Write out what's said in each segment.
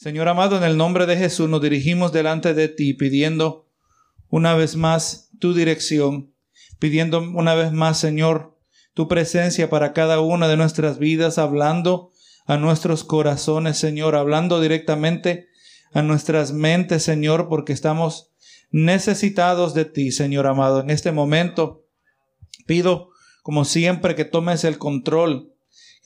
Señor amado, en el nombre de Jesús nos dirigimos delante de ti pidiendo una vez más tu dirección, pidiendo una vez más, Señor, tu presencia para cada una de nuestras vidas, hablando a nuestros corazones, Señor, hablando directamente a nuestras mentes, Señor, porque estamos necesitados de ti, Señor amado. En este momento pido, como siempre, que tomes el control,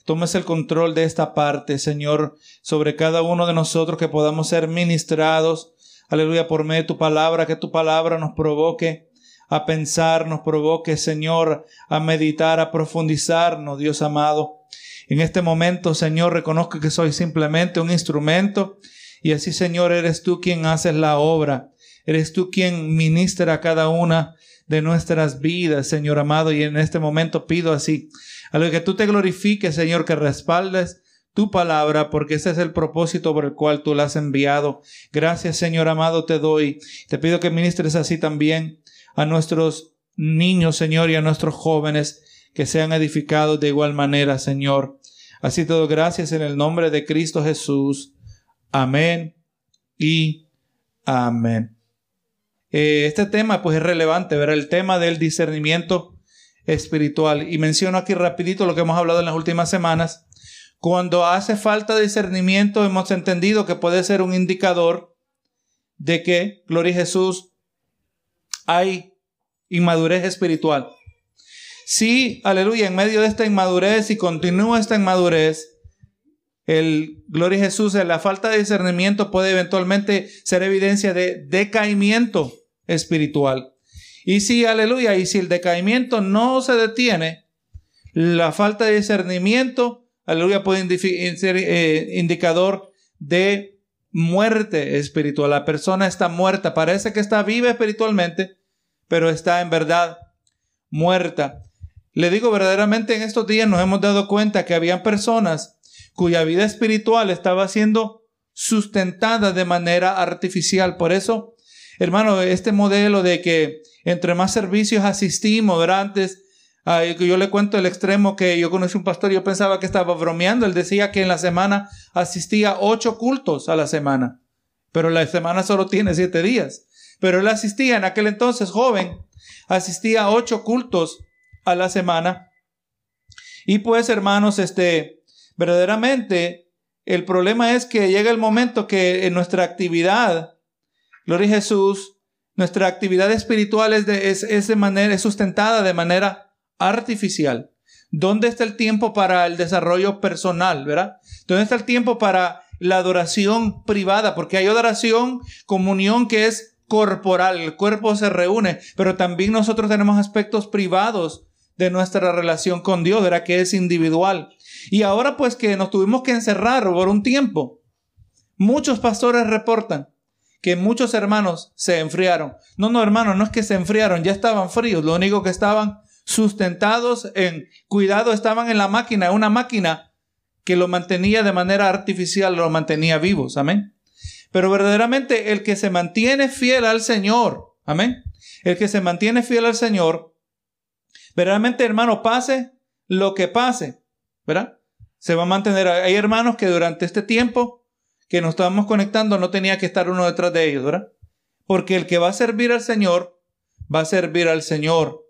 tomes el control de esta parte, Señor, sobre cada uno de nosotros, que podamos ser ministrados, aleluya, por medio de tu palabra, que tu palabra nos provoque a pensar, nos provoque, Señor, a meditar, a profundizarnos, Dios amado. En este momento, Señor, reconozco que soy simplemente un instrumento y así, Señor, eres tú quien haces la obra. Eres tú quien ministra a cada una de nuestras vidas, Señor amado. Y en este momento pido así, a lo que tú te glorifiques, Señor, que respaldes tu palabra, porque ese es el propósito por el cual tú la has enviado. Gracias, Señor amado, te doy. Te pido que ministres así también a nuestros niños, Señor, y a nuestros jóvenes que sean edificados de igual manera, Señor. Así todo, gracias en el nombre de Cristo Jesús. Amén y amén. Eh, este tema pues es relevante, ver el tema del discernimiento espiritual. Y menciono aquí rapidito lo que hemos hablado en las últimas semanas. Cuando hace falta discernimiento hemos entendido que puede ser un indicador de que, gloria Jesús, hay inmadurez espiritual. Si, aleluya, en medio de esta inmadurez y continúa esta inmadurez, el gloria Jesús, la falta de discernimiento puede eventualmente ser evidencia de decaimiento espiritual. Y si, aleluya, y si el decaimiento no se detiene, la falta de discernimiento, aleluya, puede ser eh, indicador de muerte espiritual. La persona está muerta. Parece que está viva espiritualmente, pero está en verdad muerta. Le digo verdaderamente en estos días nos hemos dado cuenta que habían personas cuya vida espiritual estaba siendo sustentada de manera artificial. Por eso, hermano, este modelo de que entre más servicios asistimos, ¿verdad? Antes yo le cuento el extremo que yo conocí un pastor yo pensaba que estaba bromeando. Él decía que en la semana asistía ocho cultos a la semana, pero la semana solo tiene siete días. Pero él asistía en aquel entonces joven, asistía ocho cultos a la semana. Y pues, hermanos, este, verdaderamente, el problema es que llega el momento que en nuestra actividad, Gloria a Jesús, nuestra actividad espiritual es de, es de manera, es sustentada de manera artificial. ¿Dónde está el tiempo para el desarrollo personal, verdad? ¿Dónde está el tiempo para la adoración privada? Porque hay adoración, comunión que es corporal, el cuerpo se reúne, pero también nosotros tenemos aspectos privados de nuestra relación con Dios, ¿verdad? Que es individual. Y ahora pues que nos tuvimos que encerrar por un tiempo, muchos pastores reportan que muchos hermanos se enfriaron. No, no, hermanos, no es que se enfriaron, ya estaban fríos, lo único que estaban sustentados en cuidado, estaban en la máquina, una máquina que lo mantenía de manera artificial, lo mantenía vivos, amén. Pero verdaderamente el que se mantiene fiel al Señor, amén. El que se mantiene fiel al Señor, verdaderamente hermano, pase lo que pase, ¿verdad? Se va a mantener. Hay hermanos que durante este tiempo que nos estábamos conectando no tenía que estar uno detrás de ellos, ¿verdad? Porque el que va a servir al Señor, va a servir al Señor.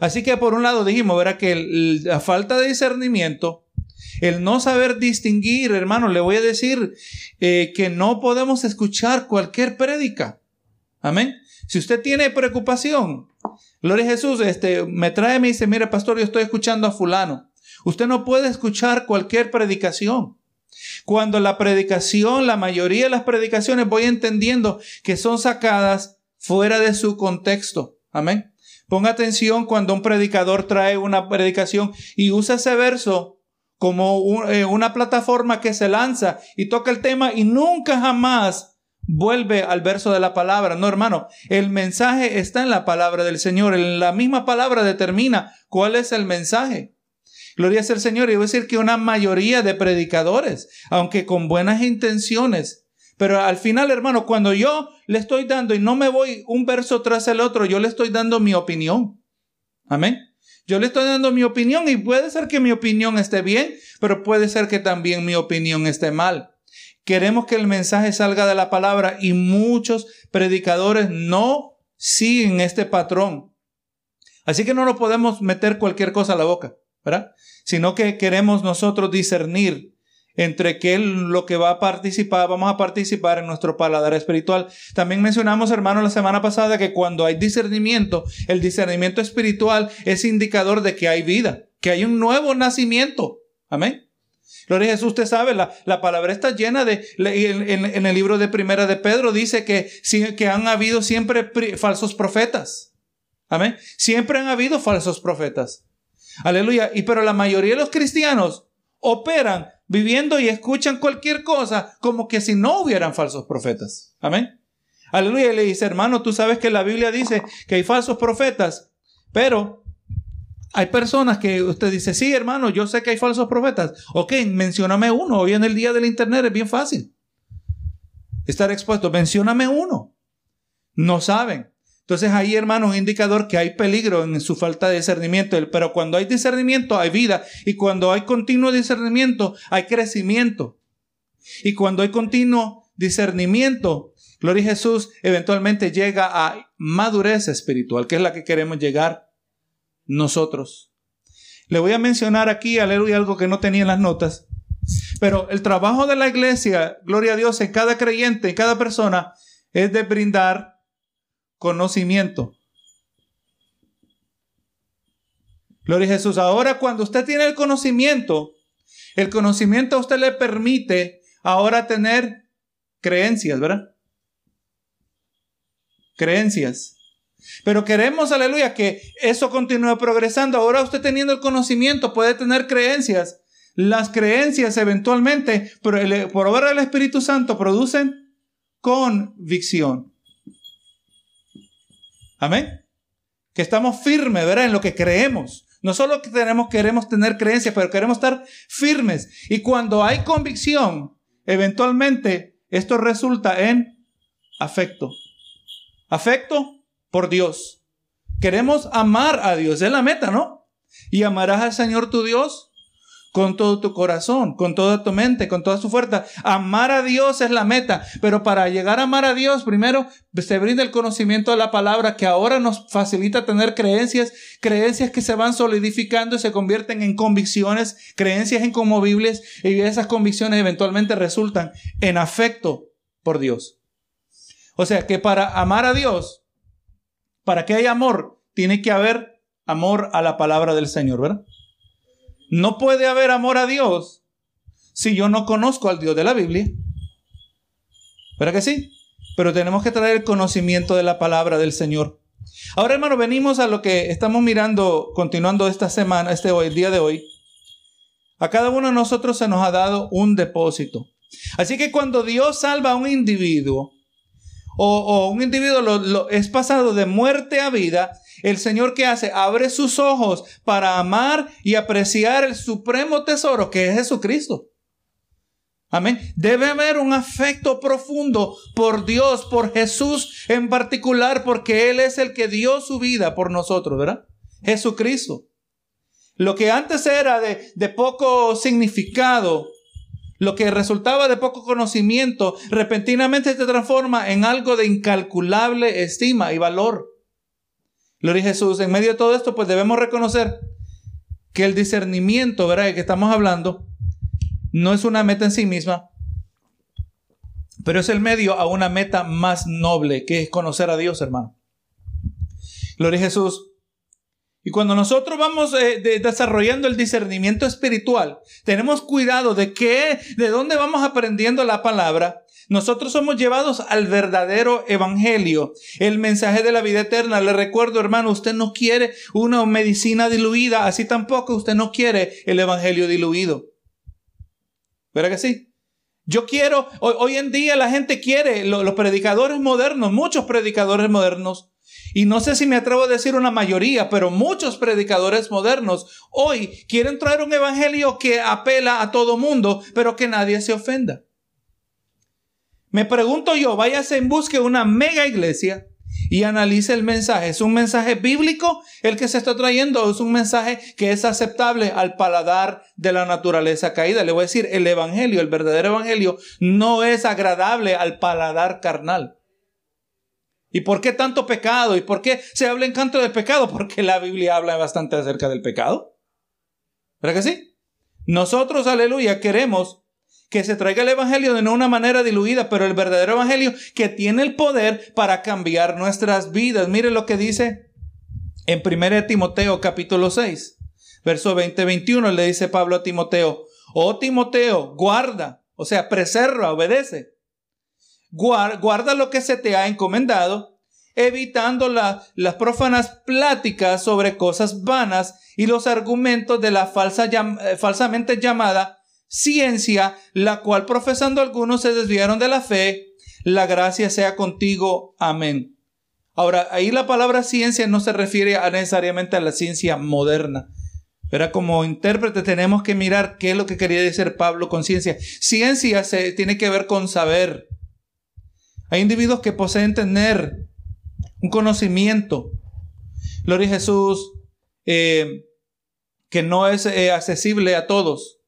Así que por un lado dijimos, verá que la falta de discernimiento, el no saber distinguir, hermano, le voy a decir eh, que no podemos escuchar cualquier prédica. Amén. Si usted tiene preocupación, Gloria a Jesús, este, me trae, me dice, mire, pastor, yo estoy escuchando a fulano. Usted no puede escuchar cualquier predicación. Cuando la predicación, la mayoría de las predicaciones, voy entendiendo que son sacadas fuera de su contexto. Amén. Ponga atención cuando un predicador trae una predicación y usa ese verso como eh, una plataforma que se lanza y toca el tema y nunca jamás vuelve al verso de la palabra. No, hermano, el mensaje está en la palabra del Señor. En la misma palabra determina cuál es el mensaje. Gloria el Señor. Y voy a decir que una mayoría de predicadores, aunque con buenas intenciones, pero al final, hermano, cuando yo le estoy dando y no me voy un verso tras el otro, yo le estoy dando mi opinión. Amén. Yo le estoy dando mi opinión y puede ser que mi opinión esté bien, pero puede ser que también mi opinión esté mal. queremos que el mensaje salga de la palabra y muchos predicadores no siguen este patrón. Así que no nos podemos meter cualquier cosa a la boca, Sino que queremos nosotros discernir entre qué lo que va a participar, vamos a participar en nuestro paladar espiritual. También mencionamos, hermano, la semana pasada que cuando hay discernimiento, el discernimiento espiritual es indicador de que hay vida, que hay un nuevo nacimiento. Amén. Gloria a Jesús, usted sabe, la, la palabra está llena de, en, en, el libro de Primera de Pedro dice que, que han habido siempre falsos profetas. Amén. Siempre han habido falsos profetas. Aleluya. Y pero la mayoría de los cristianos operan viviendo y escuchan cualquier cosa como que si no hubieran falsos profetas. Amén. Aleluya. Y le dice, hermano, tú sabes que la Biblia dice que hay falsos profetas, pero hay personas que usted dice, sí, hermano, yo sé que hay falsos profetas. Ok, mencióname uno. Hoy en el día del Internet es bien fácil estar expuesto. Mencióname uno. No saben. Entonces ahí, hermano, un indicador que hay peligro en su falta de discernimiento. Pero cuando hay discernimiento, hay vida. Y cuando hay continuo discernimiento, hay crecimiento. Y cuando hay continuo discernimiento, Gloria a Jesús, eventualmente llega a madurez espiritual, que es la que queremos llegar nosotros. Le voy a mencionar aquí, aleluya, algo que no tenía en las notas. Pero el trabajo de la iglesia, gloria a Dios, en cada creyente, en cada persona, es de brindar conocimiento. Gloria a Jesús. Ahora cuando usted tiene el conocimiento, el conocimiento a usted le permite ahora tener creencias, ¿verdad? Creencias. Pero queremos, aleluya, que eso continúe progresando. Ahora usted teniendo el conocimiento puede tener creencias. Las creencias eventualmente, por, por obra del Espíritu Santo, producen convicción. Amén. Que estamos firmes, ¿verdad? En lo que creemos. No solo que tenemos, queremos tener creencias, pero queremos estar firmes. Y cuando hay convicción, eventualmente esto resulta en afecto. Afecto por Dios. Queremos amar a Dios, es la meta, ¿no? Y amarás al Señor tu Dios con todo tu corazón, con toda tu mente, con toda su fuerza. Amar a Dios es la meta, pero para llegar a amar a Dios, primero se brinda el conocimiento de la palabra que ahora nos facilita tener creencias, creencias que se van solidificando y se convierten en convicciones, creencias inconmovibles y esas convicciones eventualmente resultan en afecto por Dios. O sea que para amar a Dios, para que haya amor, tiene que haber amor a la palabra del Señor, ¿verdad? No puede haber amor a Dios si yo no conozco al Dios de la Biblia. ¿Verdad que sí? Pero tenemos que traer el conocimiento de la palabra del Señor. Ahora, hermano, venimos a lo que estamos mirando, continuando esta semana, este hoy, el día de hoy. A cada uno de nosotros se nos ha dado un depósito. Así que cuando Dios salva a un individuo, o, un individuo lo, es pasado de muerte a vida, el Señor que hace, abre sus ojos para amar y apreciar el supremo tesoro que es Jesucristo. Amén. Debe haber un afecto profundo por Dios, por Jesús en particular, porque Él es el que dio su vida por nosotros, ¿verdad? Jesucristo. Lo que antes era de, de poco significado, lo que resultaba de poco conocimiento, repentinamente se transforma en algo de incalculable estima y valor. Gloria a Jesús. En medio de todo esto, pues debemos reconocer que el discernimiento, ¿verdad? De que estamos hablando, no es una meta en sí misma, pero es el medio a una meta más noble, que es conocer a Dios, hermano. Gloria a Jesús. Y cuando nosotros vamos eh, desarrollando el discernimiento espiritual, tenemos cuidado de qué, de dónde vamos aprendiendo la palabra nosotros somos llevados al verdadero evangelio, el mensaje de la vida eterna. Le recuerdo, hermano, usted no quiere una medicina diluida, así tampoco usted no quiere el evangelio diluido. ¿Verdad que sí? Yo quiero, hoy, en día la gente quiere, los predicadores modernos, muchos predicadores modernos, y no sé si me atrevo a decir una mayoría, pero muchos predicadores modernos hoy quieren traer un evangelio que apela a todo mundo, pero que nadie se ofenda. Me pregunto yo, váyase en busca de una mega iglesia y analice el mensaje. ¿Es un mensaje bíblico el que se está trayendo o es un mensaje que es aceptable al paladar de la naturaleza caída? Le voy a decir, el evangelio, el verdadero evangelio, no es agradable al paladar carnal. ¿Y por qué tanto pecado? ¿Y por qué se habla en canto de pecado? Porque la Biblia habla bastante acerca del pecado. ¿Verdad que sí? Nosotros, aleluya, queremos que se traiga el Evangelio de no una manera diluida, pero el verdadero Evangelio que tiene el poder para cambiar nuestras vidas. Mire lo que dice en 1 Timoteo capítulo 6, verso 20-21, le dice Pablo a Timoteo, oh Timoteo, guarda, o sea, preserva, obedece guarda lo que se te ha encomendado, evitando las profanas pláticas sobre cosas vanas y los argumentos de la falsa, eh, falsamente llamada ciencia, la cual profesando algunos se desviaron de la fe. La gracia sea contigo. Amén. Ahora, ahí la palabra ciencia no se refiere necesariamente a la ciencia moderna. Pero como intérprete tenemos que mirar qué es lo que quería decir Pablo con ciencia. Ciencia se, tiene que ver con saber, hay individuos que poseen tener un conocimiento. Gloria a Jesús, eh, que no es eh, accesible a todos.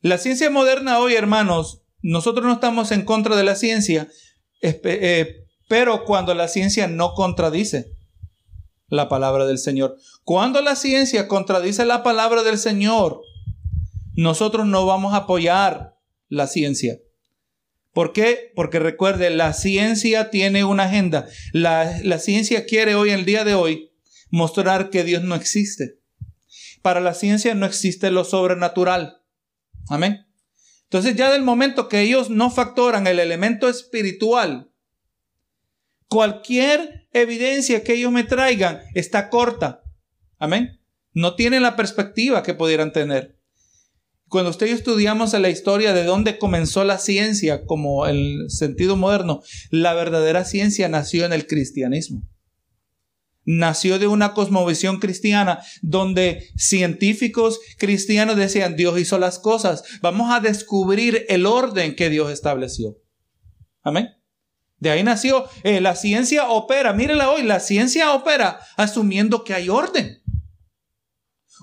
La ciencia moderna hoy, hermanos, nosotros no estamos en contra de la ciencia, eh, pero cuando la ciencia no contradice la palabra del Señor. Cuando la ciencia contradice la palabra del Señor, nosotros no vamos a apoyar la ciencia. ¿Por qué? Porque recuerde, la ciencia tiene una agenda. La, ciencia quiere hoy, el día de hoy, mostrar que Dios no existe. Para la ciencia no existe lo sobrenatural. Amén. Entonces ya del momento que ellos no factoran el elemento espiritual, cualquier evidencia que ellos me traigan está corta. Amén. No tienen la perspectiva que pudieran tener. Cuando usted y yo estudiamos la historia de dónde comenzó la ciencia como el sentido moderno, la verdadera ciencia nació en el cristianismo. Nació de una cosmovisión cristiana donde científicos cristianos decían, Dios hizo las cosas, vamos a descubrir el orden que Dios estableció. Amén. De ahí nació, eh, la ciencia opera, mírela hoy, la ciencia opera asumiendo que hay orden.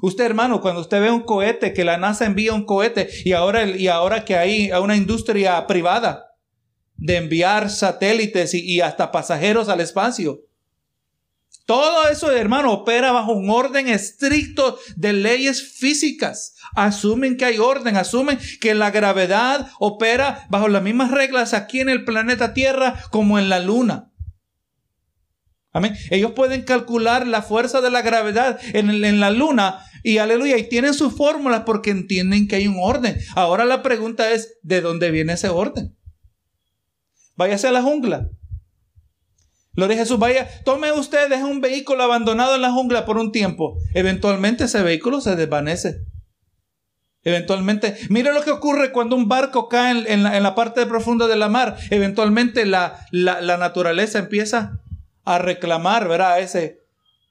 Usted, hermano, cuando usted ve un cohete, que la NASA envía un cohete y ahora, y ahora que hay una industria privada de enviar satélites y, y hasta pasajeros al espacio. Todo eso, hermano, opera bajo un orden estricto de leyes físicas. Asumen que hay orden, asumen que la gravedad opera bajo las mismas reglas aquí en el planeta Tierra como en la Luna. Amén. Ellos pueden calcular la fuerza de la gravedad en, en la Luna y aleluya, y tienen sus fórmulas porque entienden que hay un orden. Ahora la pregunta es, ¿de dónde viene ese orden? Váyase a la jungla. Gloria a Jesús, vaya, tome usted, deje un vehículo abandonado en la jungla por un tiempo. Eventualmente ese vehículo se desvanece. Eventualmente, mire lo que ocurre cuando un barco cae en, la, parte profunda de la mar. Eventualmente la, la, naturaleza empieza a reclamar, ¿verdad? A ese,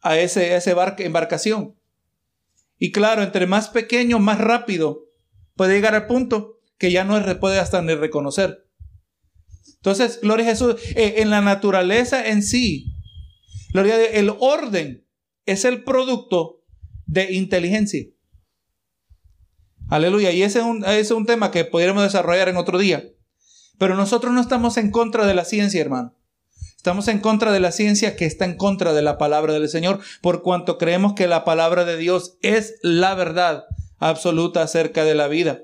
a ese, ese embarcación. Y claro, entre más pequeño, más rápido puede llegar al punto que ya no puede hasta ni reconocer. Entonces, gloria a Jesús, eh, en la naturaleza en sí, gloria el orden es el producto de inteligencia. Aleluya. Y ese es un, ese es un tema que podríamos desarrollar en otro día. Pero nosotros no estamos en contra de la ciencia, hermano. Estamos en contra de la ciencia que está en contra de la palabra del Señor, por cuanto creemos que la palabra de Dios es la verdad absoluta acerca de la vida.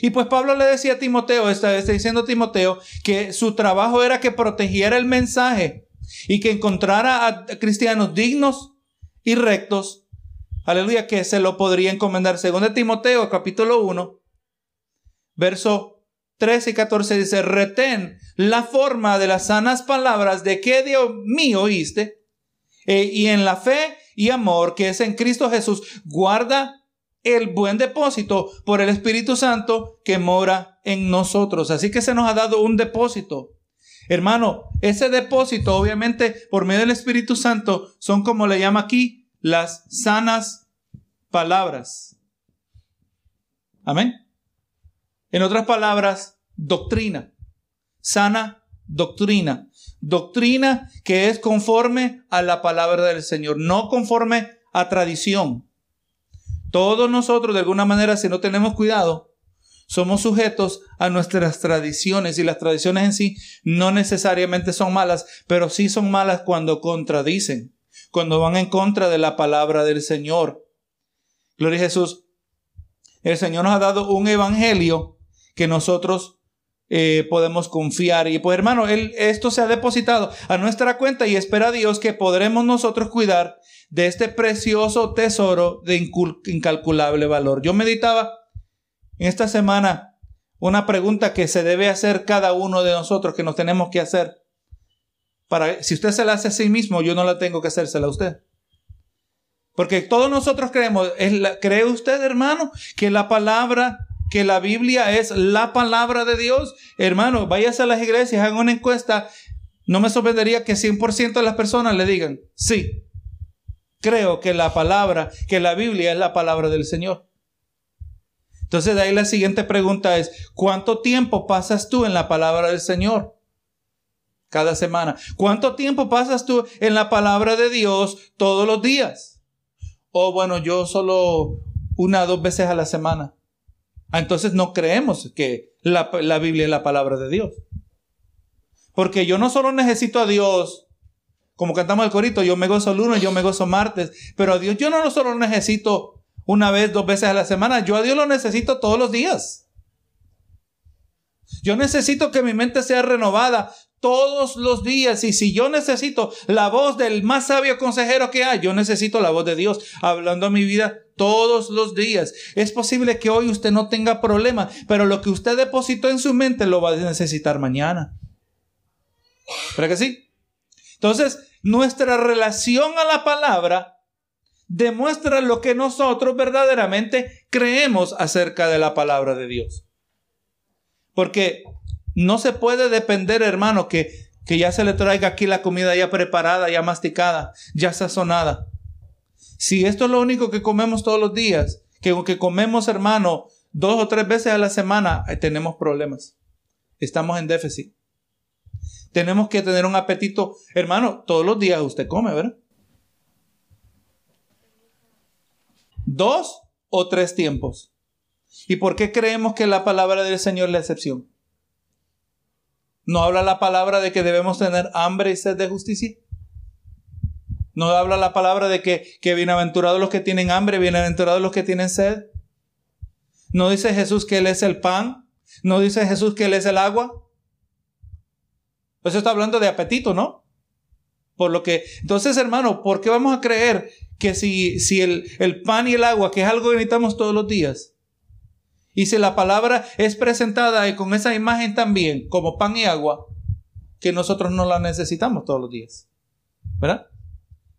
Y pues Pablo le decía a Timoteo, está, está diciendo a Timoteo, que su trabajo era que protegiera el mensaje y que encontrara a cristianos dignos y rectos, aleluya, que se lo podría encomendar. Según de Timoteo, capítulo 1, verso 13 y 14 dice, retén la forma de las sanas palabras de que Dios mío oíste, eh, y en la fe y amor que es en Cristo Jesús, guarda el buen depósito por el Espíritu Santo que mora en nosotros. Así que se nos ha dado un depósito. Hermano, ese depósito, obviamente, por medio del Espíritu Santo, son como le llama aquí, las sanas palabras. Amén. En otras palabras, doctrina, sana doctrina. Doctrina que es conforme a la palabra del Señor, no conforme a tradición. Todos nosotros, de alguna manera, si no tenemos cuidado, somos sujetos a nuestras tradiciones y las tradiciones en sí no necesariamente son malas, pero sí son malas cuando contradicen, cuando van en contra de la palabra del Señor. Gloria a Jesús. El Señor nos ha dado un evangelio que nosotros eh, podemos confiar. Y pues hermano, él, esto se ha depositado a nuestra cuenta y espera a Dios que podremos nosotros cuidar de este precioso tesoro de incalculable valor. Yo meditaba en esta semana una pregunta que se debe hacer cada uno de nosotros, que nos tenemos que hacer. Para, si usted se la hace a sí mismo, yo no la tengo que hacérsela a usted. Porque todos nosotros creemos, ¿cree usted, hermano, que la palabra, que la Biblia es la palabra de Dios? Hermano, váyase a las iglesias, hagan una encuesta. No me sorprendería que 100% de las personas le digan, sí, creo que la palabra, que la Biblia es la palabra del Señor. Entonces de ahí la siguiente pregunta es, ¿cuánto tiempo pasas tú en la palabra del Señor? Cada semana. ¿Cuánto tiempo pasas tú en la palabra de Dios todos los días? O bueno, yo solo una o dos veces a la semana. Ah, entonces no creemos que la, la Biblia es la palabra de Dios. Porque yo no solo necesito a Dios como cantamos el corito, yo me gozo lunes, yo me gozo martes, pero a Dios yo no solo necesito una vez, dos veces a la semana. Yo a Dios lo necesito todos los días. Yo necesito que mi mente sea renovada todos los días. Y si yo necesito la voz del más sabio consejero que hay, yo necesito la voz de Dios hablando a mi vida todos los días. Es posible que hoy usted no tenga problema, pero lo que usted depositó en su mente lo va a necesitar mañana. ¿Para que sí? Entonces, nuestra relación a la palabra demuestra lo que nosotros verdaderamente creemos acerca de la palabra de Dios. Porque no se puede depender, hermano, que, que ya se le traiga aquí la comida ya preparada, ya masticada, ya sazonada. Si esto es lo único que comemos todos los días, que aunque comemos, hermano, dos o tres veces a la semana, tenemos problemas. Estamos en déficit. Tenemos que tener un apetito, hermano, todos los días usted come, ¿verdad? dos o tres tiempos. ¿Y por qué creemos que la palabra del Señor es la excepción? ¿No habla la palabra de que debemos tener hambre y sed de justicia? ¿No habla la palabra de que, que bienaventurados los que tienen hambre, bienaventurados los que tienen sed? ¿No dice Jesús que Él es el pan? ¿No dice Jesús que Él es el agua? Eso está hablando de apetito, ¿no? Por lo que, entonces hermano, ¿por qué vamos a creer que si, si el, el pan y el agua, que es algo que necesitamos todos los días, y si la palabra es presentada con esa imagen también, como pan y agua, que nosotros no la necesitamos todos los días. ¿Verdad?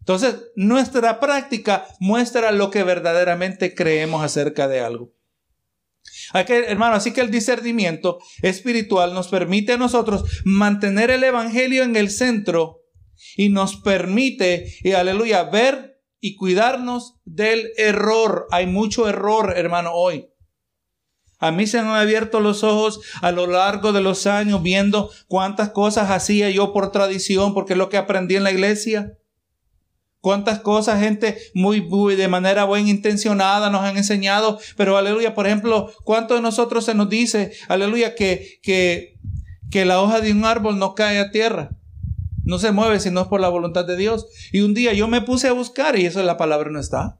Entonces, nuestra práctica muestra lo que verdaderamente creemos acerca de algo. hermano, así que el discernimiento espiritual nos permite a nosotros mantener el Evangelio en el centro y nos permite, y aleluya, ver y cuidarnos del error. Hay mucho error, hermano, hoy. A mí se me han abierto los ojos a lo largo de los años viendo cuántas cosas hacía yo por tradición, porque es lo que aprendí en la iglesia. Cuántas cosas gente muy, muy de manera buena intencionada nos han enseñado, pero aleluya, por ejemplo, ¿cuánto de nosotros se nos dice, aleluya, que, que, que la hoja de un árbol no cae a tierra? No se mueve si no es por la voluntad de Dios. Y un día yo me puse a buscar y eso la palabra no está.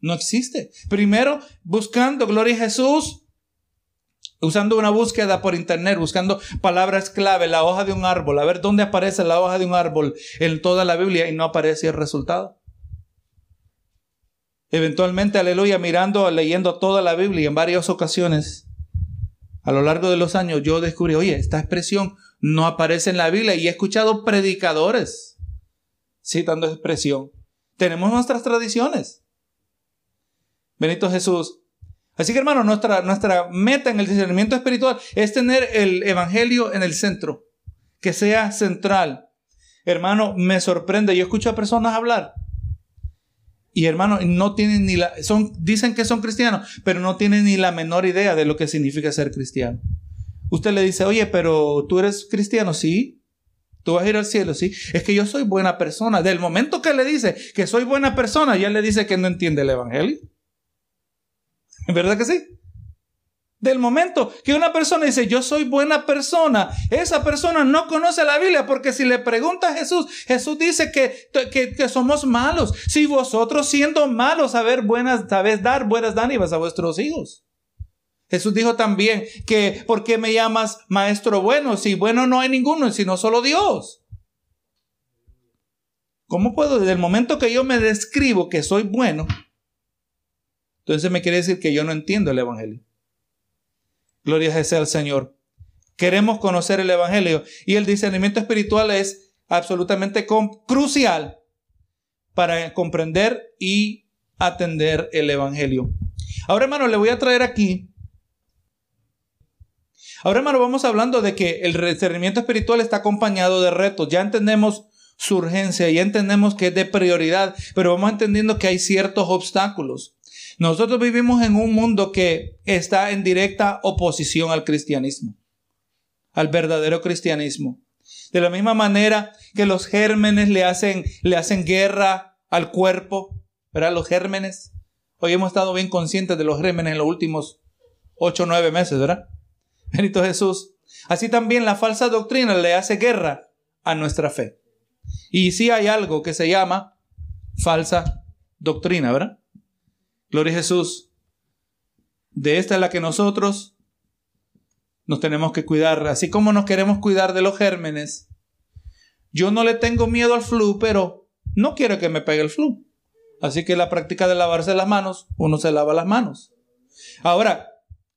No existe. Primero, buscando gloria a Jesús, usando una búsqueda por internet, buscando palabras clave, la hoja de un árbol, a ver dónde aparece la hoja de un árbol en toda la Biblia y no aparece el resultado. Eventualmente, aleluya, mirando, leyendo toda la Biblia en varias ocasiones, a lo largo de los años, yo descubrí, oye, esta expresión no aparece en la Biblia y he escuchado predicadores citando expresión. Tenemos nuestras tradiciones. Benito Jesús. Así que hermano, nuestra, nuestra meta en el discernimiento espiritual es tener el Evangelio en el centro, que sea central. Hermano, me sorprende, yo escucho a personas hablar y hermano, no tienen ni la, son, dicen que son cristianos, pero no tienen ni la menor idea de lo que significa ser cristiano. Usted le dice, oye, pero tú eres cristiano, sí. Tú vas a ir al cielo, sí. Es que yo soy buena persona. Del momento que le dice que soy buena persona, ya le dice que no entiende el Evangelio. ¿Verdad que sí? Del momento que una persona dice, yo soy buena persona, esa persona no conoce la Biblia, porque si le pregunta a Jesús, Jesús dice que, que, somos malos. Si vosotros siendo malos saber buenas, sabéis dar buenas dádivas a vuestros hijos. Jesús dijo también que, ¿por qué me llamas maestro bueno? Si bueno no hay ninguno, sino solo Dios. ¿Cómo puedo, desde el momento que yo me describo que soy bueno, entonces me quiere decir que yo no entiendo el Evangelio? Gloria sea al Señor. Queremos conocer el Evangelio y el discernimiento espiritual es absolutamente crucial para comprender y atender el Evangelio. Ahora, hermano, le voy a traer aquí. Ahora, hermano, vamos hablando de que el discernimiento espiritual está acompañado de retos. Ya entendemos su urgencia, ya entendemos que es de prioridad, pero vamos entendiendo que hay ciertos obstáculos. Nosotros vivimos en un mundo que está en directa oposición al cristianismo, al verdadero cristianismo. De la misma manera que los gérmenes le hacen, le hacen guerra al cuerpo, ¿verdad? Los gérmenes. Hoy hemos estado bien conscientes de los gérmenes en los últimos ocho o nueve meses, ¿verdad? Benito Jesús. Así también la falsa doctrina le hace guerra a nuestra fe. Y sí hay algo que se llama falsa doctrina, ¿verdad? Gloria a Jesús. De esta es la que nosotros nos tenemos que cuidar, así como nos queremos cuidar de los gérmenes. Yo no le tengo miedo al flu, pero no quiero que me pegue el flu. Así que la práctica de lavarse las manos, uno se lava las manos. Ahora,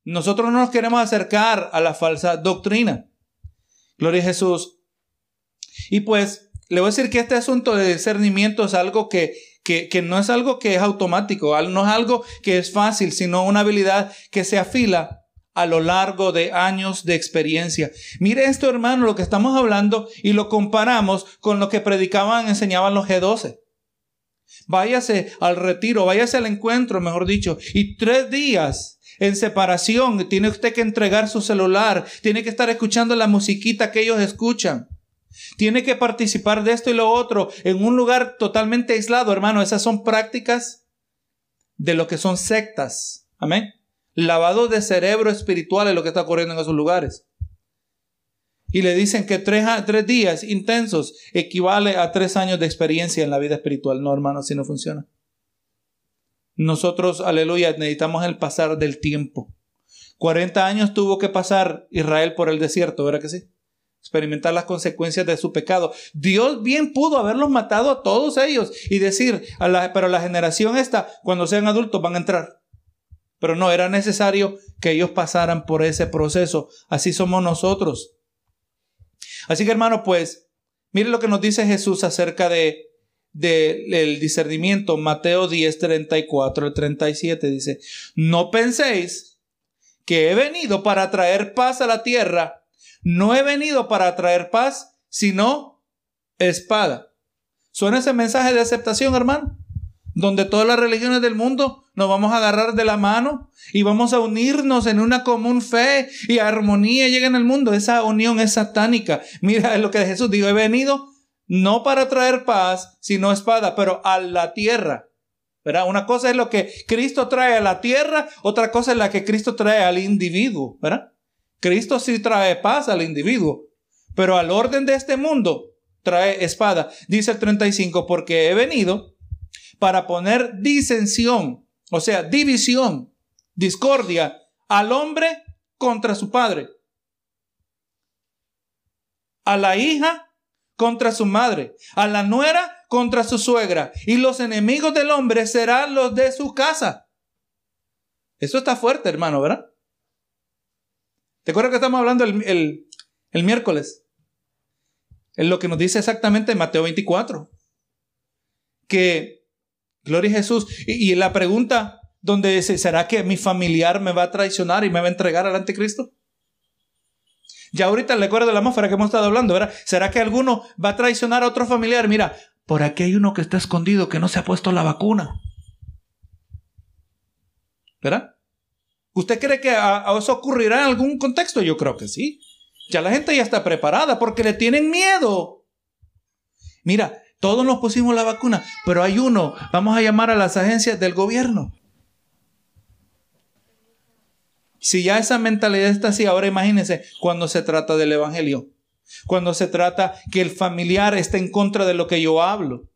nosotros no nos queremos acercar a la falsa doctrina. Gloria a Jesús. Y pues, le voy a decir que este asunto de discernimiento es algo que que, no es algo que es automático, no es algo que es fácil, sino una habilidad que se afila a lo largo de años de experiencia. Mire esto, hermano, lo que estamos hablando y lo comparamos con lo que predicaban, enseñaban los G12. Váyase al retiro, váyase al encuentro, mejor dicho, y tres días en separación, tiene usted que entregar su celular, tiene que estar escuchando la musiquita que ellos escuchan. Tiene que participar de esto y lo otro en un lugar totalmente aislado, hermano. Esas son prácticas de lo que son sectas. Amén. Lavado de cerebro espiritual es lo que está ocurriendo en esos lugares. Y le dicen que tres, tres días intensos equivale a tres años de experiencia en la vida espiritual. No, hermano, así no funciona. Nosotros, aleluya, necesitamos el pasar del tiempo. 40 años tuvo que pasar Israel por el desierto, ¿verdad que sí? Experimentar las consecuencias de su pecado. Dios bien pudo haberlos matado a todos ellos y decir, a la, pero la generación esta, cuando sean adultos, van a entrar. Pero no, era necesario que ellos pasaran por ese proceso. Así somos nosotros. Así que hermano, pues, mire lo que nos dice Jesús acerca de del discernimiento. Mateo 10, 34 al 37 dice, no penséis que he venido para traer paz a la tierra. No he venido para traer paz, sino espada. ¿Suena ese mensaje de aceptación, hermano? Donde todas las religiones del mundo nos vamos a agarrar de la mano y vamos a unirnos en una común fe y armonía llega en el mundo. Esa unión es satánica. Mira lo que Jesús dijo, he venido no para traer paz, sino espada, pero a la tierra. ¿verdad? Una cosa es lo que Cristo trae a la tierra, otra cosa es la que Cristo trae al individuo, ¿verdad? Cristo sí trae paz al individuo, pero al orden de este mundo trae espada. Dice el 35, porque he venido para poner disensión, o sea, división, discordia al hombre contra su padre, a la hija contra su madre, a la nuera contra su suegra, y los enemigos del hombre serán los de su casa. Eso está fuerte, hermano, ¿verdad? ¿Te acuerdas que estamos hablando el, miércoles? Es lo que nos dice exactamente Mateo 24. Que, gloria a Jesús. Y, la pregunta donde dice, ¿será que mi familiar me va a traicionar y me va a entregar al anticristo? Ya ahorita le acuerdo de la atmósfera que hemos estado hablando, ¿verdad? ¿Será que alguno va a traicionar a otro familiar? Mira, por aquí hay uno que está escondido que no se ha puesto la vacuna. ¿Verdad? ¿Usted cree que eso ocurrirá en algún contexto? Yo creo que sí. Ya la gente ya está preparada porque le tienen miedo. Mira, todos nos pusimos la vacuna, pero hay uno. Vamos a llamar a las agencias del gobierno. Si ya esa mentalidad está así, ahora imagínense cuando se trata del Evangelio. Cuando se trata que el familiar esté en contra de lo que yo hablo.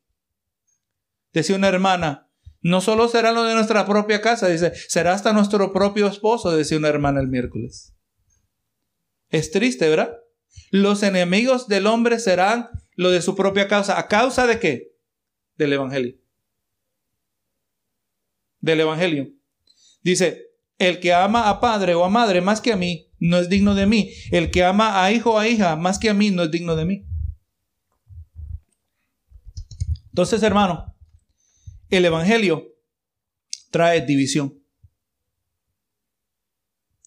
Decía una hermana, no solo será lo de nuestra propia casa, dice, será hasta nuestro propio esposo, decía una hermana el miércoles. Es triste, ¿verdad? Los enemigos del hombre serán lo de su propia causa. ¿A causa de qué? Del Evangelio. Del Evangelio. Dice, el que ama a padre o a madre más que a mí, no es digno de mí. El que ama a hijo o a hija más que a mí, no es digno de mí. Entonces, hermano, el Evangelio trae división.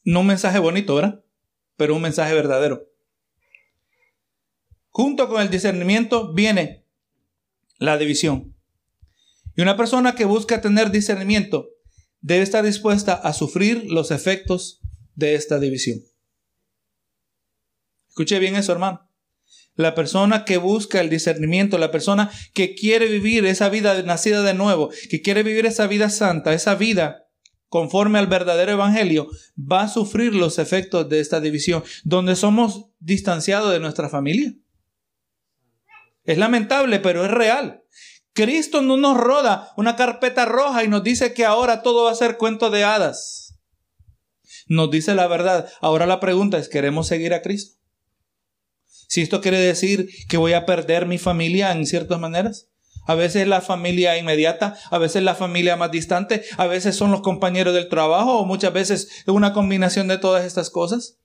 No un mensaje bonito, ¿verdad? Pero un mensaje verdadero. Junto con el discernimiento viene la división. Y una persona que busca tener discernimiento debe estar dispuesta a sufrir los efectos de esta división. Escuche bien eso, hermano. La persona que busca el discernimiento, la persona que quiere vivir esa vida nacida de nuevo, que quiere vivir esa vida santa, esa vida conforme al verdadero evangelio, va a sufrir los efectos de esta división, donde somos distanciados de nuestra familia. Es lamentable, pero es real. Cristo no nos roda una carpeta roja y nos dice que ahora todo va a ser cuento de hadas. Nos dice la verdad. Ahora la pregunta es, ¿queremos seguir a Cristo? Si esto quiere decir que voy a perder mi familia en ciertas maneras. A veces la familia inmediata, a veces la familia más distante, a veces son los compañeros del trabajo o muchas veces es una combinación de todas estas cosas.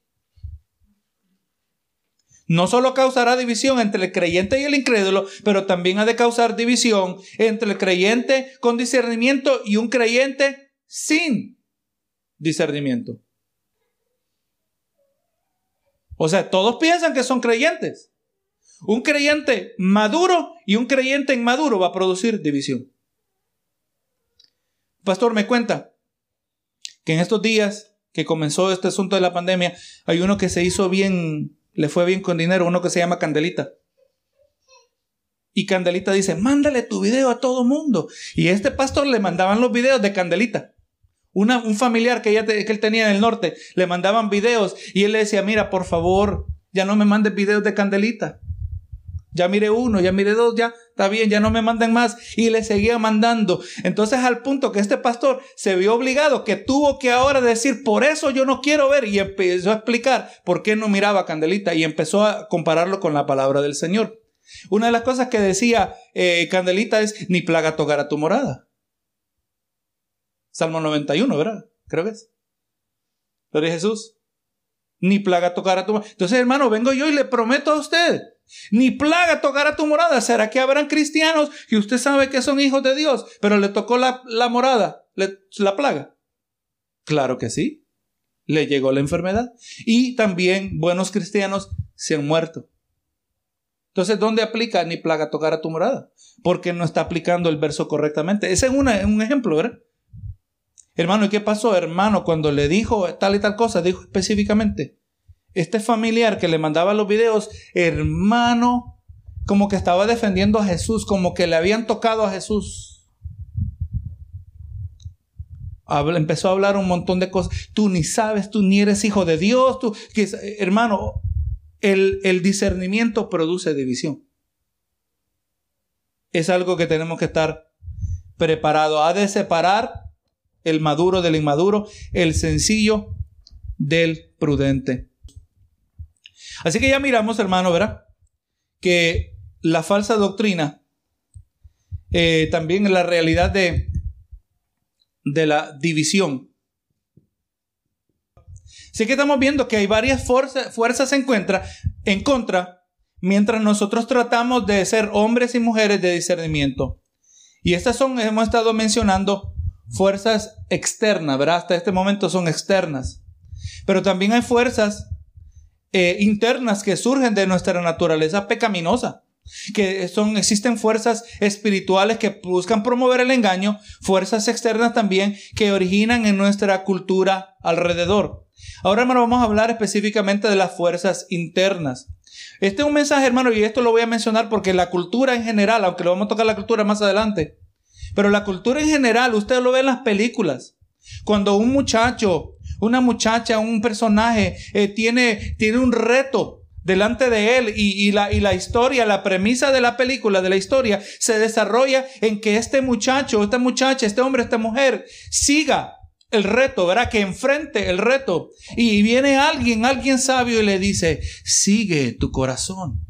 No solo causará división entre el creyente y el incrédulo, pero también ha de causar división entre el creyente con discernimiento y un creyente sin discernimiento. O sea, todos piensan que son creyentes. Un creyente maduro y un creyente inmaduro va a producir división. Pastor me cuenta que en estos días que comenzó este asunto de la pandemia, hay uno que se hizo bien, le fue bien con dinero, uno que se llama Candelita. Y Candelita dice, mándale tu video a todo mundo. Y este pastor le mandaban los videos de Candelita un familiar que, ella, que él tenía en el norte, le mandaban videos y él le decía, mira, por favor, ya no me mandes videos de candelita. Ya mire uno, ya mire dos, ya está bien, ya no me manden más. Y le seguía mandando. Entonces al punto que este pastor se vio obligado, que tuvo que ahora decir, por eso yo no quiero ver. Y empezó a explicar por qué no miraba a Candelita y empezó a compararlo con la palabra del Señor. Una de las cosas que decía eh, Candelita es, ni plaga tocar a tu morada. Salmo 91, ¿verdad? Creo que es. Jesús. Ni plaga tocar a tu morada. Entonces, hermano, vengo yo y le prometo a usted. Ni plaga tocar a tu morada. ¿Será que habrán cristianos que usted sabe que son hijos de Dios, pero le tocó la, morada, la plaga? Claro que sí. Le llegó la enfermedad. Y también buenos cristianos se han muerto. Entonces, ¿dónde aplica ni plaga tocar a tu morada? Porque no está aplicando el verso correctamente. Ese es un ejemplo, ¿verdad? Hermano, ¿y qué pasó, hermano? Cuando le dijo tal y tal cosa, dijo específicamente, este familiar que le mandaba los videos, hermano, como que estaba defendiendo a Jesús, como que le habían tocado a Jesús. empezó a hablar un montón de cosas. Tú ni sabes, tú ni eres hijo de Dios. Tú, que, hermano, el, el discernimiento produce división. Es algo que tenemos que estar preparados. Ha de separar el maduro del inmaduro, el sencillo del prudente. Así que ya miramos, hermano, ¿verdad? Que la falsa doctrina, eh, también la realidad de, de la división. Así que estamos viendo que hay varias fuerzas en contra, en contra, mientras nosotros tratamos de ser hombres y mujeres de discernimiento. Y estas son, hemos estado mencionando, fuerzas externas, ¿verdad? Hasta este momento son externas. Pero también hay fuerzas eh, internas que surgen de nuestra naturaleza pecaminosa. que son, existen fuerzas espirituales que buscan promover el engaño, fuerzas externas también que originan en nuestra cultura alrededor. Ahora, hermano, vamos a hablar específicamente de las fuerzas internas. Este es un mensaje, hermano, y esto lo voy a mencionar porque la cultura en general, aunque lo vamos a tocar la cultura más adelante, pero la cultura en general, usted lo ve en las películas. Cuando un muchacho, una muchacha, un personaje eh, tiene, tiene un reto delante de él y, la, y la historia, la premisa de la película, de la historia, se desarrolla en que este muchacho, esta muchacha, este hombre, esta mujer siga el reto, ¿verdad? Que enfrente el reto. Y viene alguien, alguien sabio y le dice, sigue tu corazón.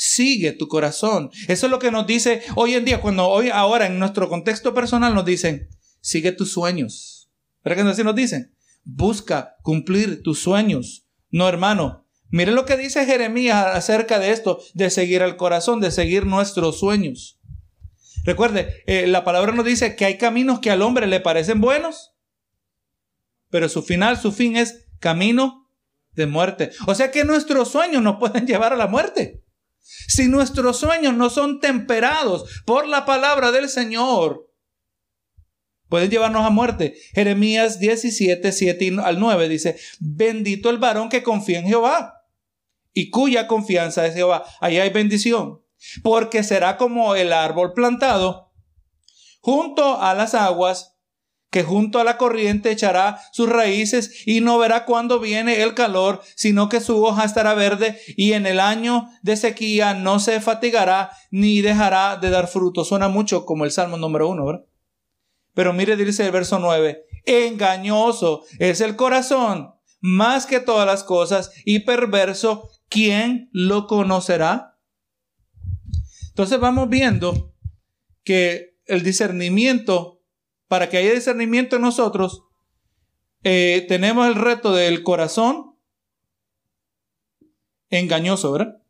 Sigue tu corazón. Eso es lo que nos dice hoy en día, cuando hoy, ahora en nuestro contexto personal nos dicen, sigue tus sueños. ¿Verdad que así nos dicen? Busca cumplir tus sueños. No, hermano, Mire lo que dice Jeremías acerca de esto, de seguir al corazón, de seguir nuestros sueños. Recuerde, eh, la palabra nos dice que hay caminos que al hombre le parecen buenos, pero su final, su fin es camino de muerte. O sea que nuestros sueños nos pueden llevar a la muerte. Si nuestros sueños no son temperados por la palabra del Señor, pueden llevarnos a muerte. Jeremías 17, 7 al 9 dice, bendito el varón que confía en Jehová y cuya confianza es Jehová. Ahí hay bendición. Porque será como el árbol plantado junto a las aguas, que junto a la corriente echará sus raíces y no verá cuándo viene el calor, sino que su hoja estará verde y en el año de sequía no se fatigará ni dejará de dar fruto. Suena mucho como el Salmo número uno, ¿verdad? Pero mire, dice el verso 9, engañoso es el corazón más que todas las cosas y perverso ¿quién lo conocerá? Entonces vamos viendo que el discernimiento, para que haya discernimiento en nosotros, eh, tenemos el reto del corazón engañoso, ¿verdad?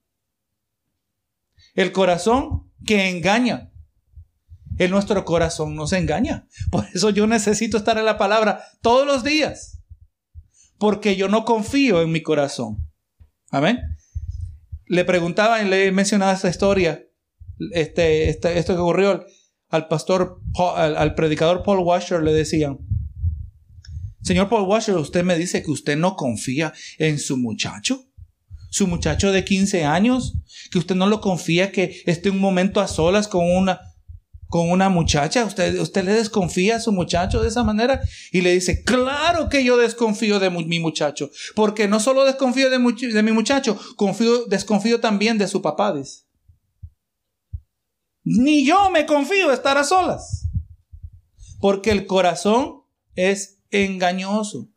El corazón que engaña. En nuestro corazón nos engaña. Por eso yo necesito estar en la palabra todos los días. Porque yo no confío en mi corazón. Amén. Le preguntaba y le mencionaba esta historia, este, este, esto que ocurrió al pastor, al, predicador Paul Washer, le decían, Señor Paul Washer, usted me dice que usted no confía en su muchacho, su muchacho de 15 años, que usted no lo confía que esté un momento a solas con una, con una muchacha, usted, usted le desconfía a su muchacho de esa manera y le dice, claro que yo desconfío de mi muchacho, porque no solo desconfío de, mi muchacho, confío, desconfío también de su papá. Ni yo me confío estar a solas, porque el corazón es engañoso.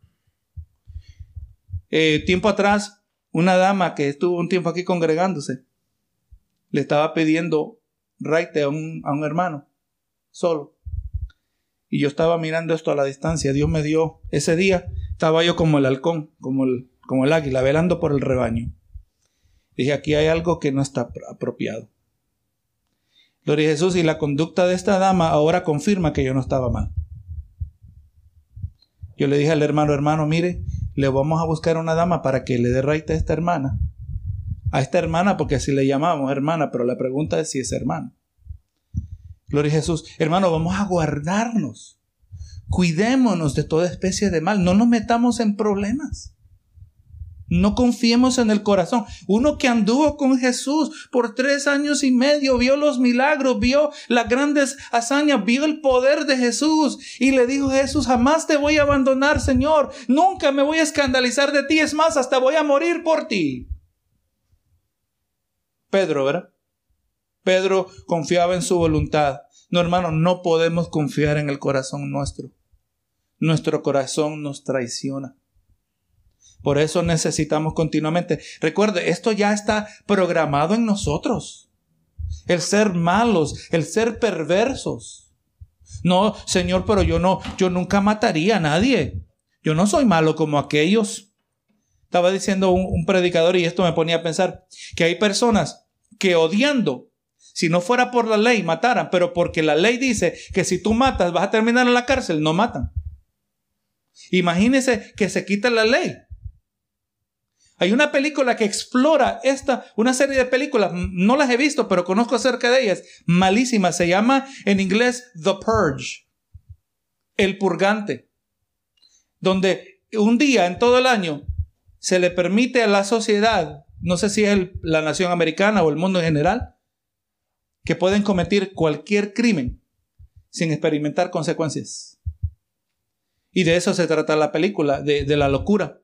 Eh, tiempo atrás, una dama que estuvo un tiempo aquí congregándose, le estaba pidiendo raite a un, a un hermano, solo. Y yo estaba mirando esto a la distancia. Dios me dio, ese día estaba yo como el halcón, como el, como el águila, velando por el rebaño. Dije, aquí hay algo que no está apropiado. Gloria a Jesús, y la conducta de esta dama ahora confirma que yo no estaba mal. Yo le dije al hermano, hermano, mire, le vamos a buscar una dama para que le dé raite a esta hermana a esta hermana, porque así le llamamos hermana, pero la pregunta es si es hermana. Gloria a Jesús. Hermano, vamos a guardarnos. Cuidémonos de toda especie de mal. No nos metamos en problemas. No confiemos en el corazón. Uno que anduvo con Jesús por tres años y medio, vio los milagros, vio las grandes hazañas, vio el poder de Jesús y le dijo Jesús, jamás te voy a abandonar, Señor. Nunca me voy a escandalizar de ti. Es más, hasta voy a morir por ti. Pedro, ¿verdad? Pedro confiaba en su voluntad. No, hermano, no podemos confiar en el corazón nuestro. Nuestro corazón nos traiciona. Por eso necesitamos continuamente. Recuerde, esto ya está programado en nosotros. El ser malos, el ser perversos. No, Señor, pero yo no, yo nunca mataría a nadie. Yo no soy malo como aquellos. Estaba diciendo un, predicador y esto me ponía a pensar que hay personas que odiando, si no fuera por la ley, mataran, pero porque la ley dice que si tú matas vas a terminar en la cárcel, no matan. Imagínese que se quita la ley. Hay una película que explora esta, una serie de películas, no las he visto, pero conozco acerca de ellas, malísimas. Se llama en inglés The Purge, el purgante, donde un día en todo el año se le permite a la sociedad, no sé si es la nación americana o el mundo en general, que pueden cometer cualquier crimen sin experimentar consecuencias. Y de eso se trata la película, de, de la locura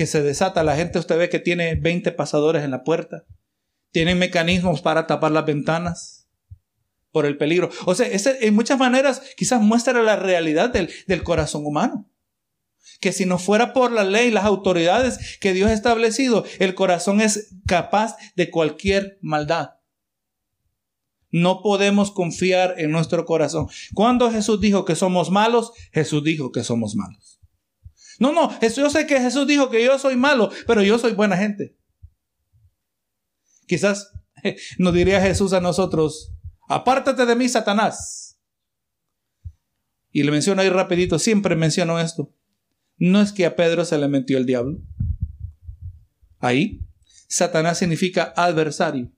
que se desata. La gente usted ve que tiene 20 pasadores en la puerta. Tienen mecanismos para tapar las ventanas por el peligro. O sea, ese, en muchas maneras quizás muestra la realidad del, del corazón humano. Que si no fuera por la ley, las autoridades que Dios ha establecido, el corazón es capaz de cualquier maldad. No podemos confiar en nuestro corazón. Cuando Jesús dijo que somos malos, Jesús dijo que somos malos. No, no, yo sé que Jesús dijo que yo soy malo, pero yo soy buena gente. Quizás nos diría Jesús a nosotros, apártate de mí, Satanás. Y le menciono ahí rapidito, siempre menciono esto. No es que a Pedro se le metió el diablo. Ahí, Satanás significa adversario.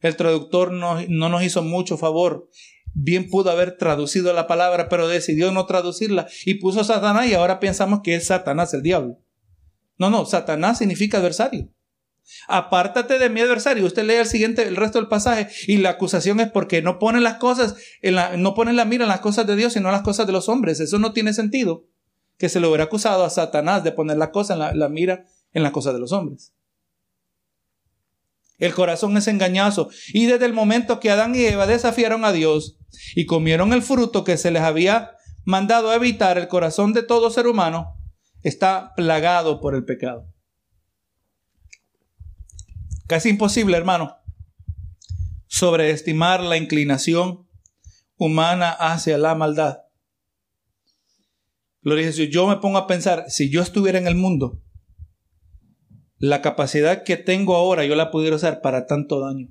El traductor no, no nos hizo mucho favor bien pudo haber traducido la palabra, pero decidió no traducirla y puso Satanás y ahora pensamos que es Satanás el diablo. No, no, Satanás significa adversario. Apártate de mi adversario. Usted lee el siguiente, el resto del pasaje y la acusación es porque no pone las cosas, en la, no pone la mira en las cosas de Dios, sino en las cosas de los hombres. Eso no tiene sentido. Que se le hubiera acusado a Satanás de poner la cosa en la, la mira en las cosas de los hombres. El corazón es engañoso. Y desde el momento que Adán y Eva desafiaron a Dios y comieron el fruto que se les había mandado evitar, el corazón de todo ser humano está plagado por el pecado. Casi imposible, hermano, sobreestimar la inclinación humana hacia la maldad. Gloria a. Yo me pongo a pensar, si yo estuviera en el mundo, la capacidad que tengo ahora yo la pudiera usar para tanto daño.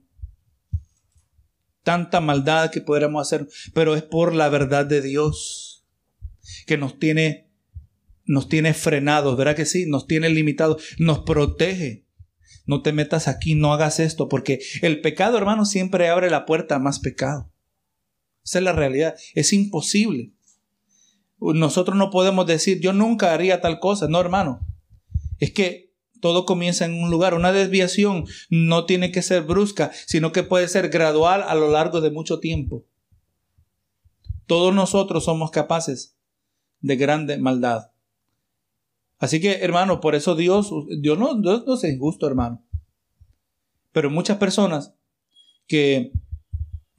Tanta maldad que podríamos hacer, pero es por la verdad de Dios que nos tiene nos tiene frenados, ¿verdad que sí? Nos tiene limitados, nos protege. No te metas aquí, no hagas esto, porque el pecado, hermano, siempre abre la puerta a más pecado. Esa es la realidad, es imposible. Nosotros no podemos decir, yo nunca haría tal cosa, no, hermano. Es que todo comienza en un lugar. Una desviación no tiene que ser brusca, sino que puede ser gradual a lo largo de mucho tiempo. Todos nosotros somos capaces de grande maldad. Así que, hermano, por eso Dios, Dios no, Dios no es injusto, hermano. Pero muchas personas que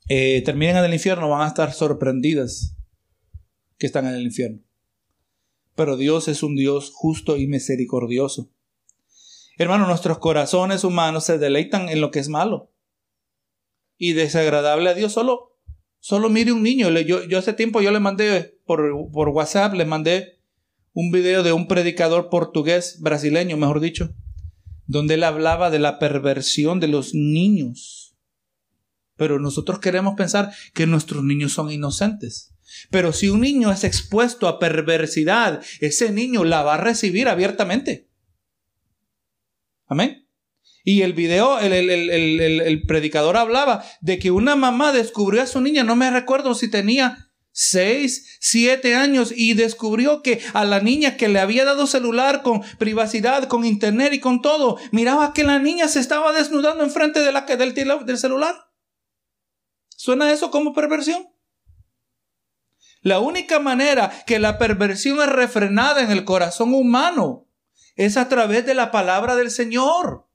eh, terminen en el infierno van a estar sorprendidas que están en el infierno. Pero Dios es un Dios justo y misericordioso. Hermano, nuestros corazones humanos se deleitan en lo que es malo y desagradable a Dios. Solo, solo mire un niño. Yo, yo hace tiempo yo le mandé por, por WhatsApp, le mandé un video de un predicador portugués, brasileño, mejor dicho, donde él hablaba de la perversión de los niños. Pero nosotros queremos pensar que nuestros niños son inocentes. Pero si un niño es expuesto a perversidad, ese niño la va a recibir abiertamente. Amén. Y el video, el, predicador hablaba de que una mamá descubrió a su niña, no me recuerdo si tenía seis, siete años y descubrió que a la niña que le había dado celular con privacidad, con internet y con todo, miraba que la niña se estaba desnudando enfrente de la, del, del celular. ¿Suena eso como perversión? La única manera que la perversión es refrenada en el corazón humano es a través de la palabra del Señor.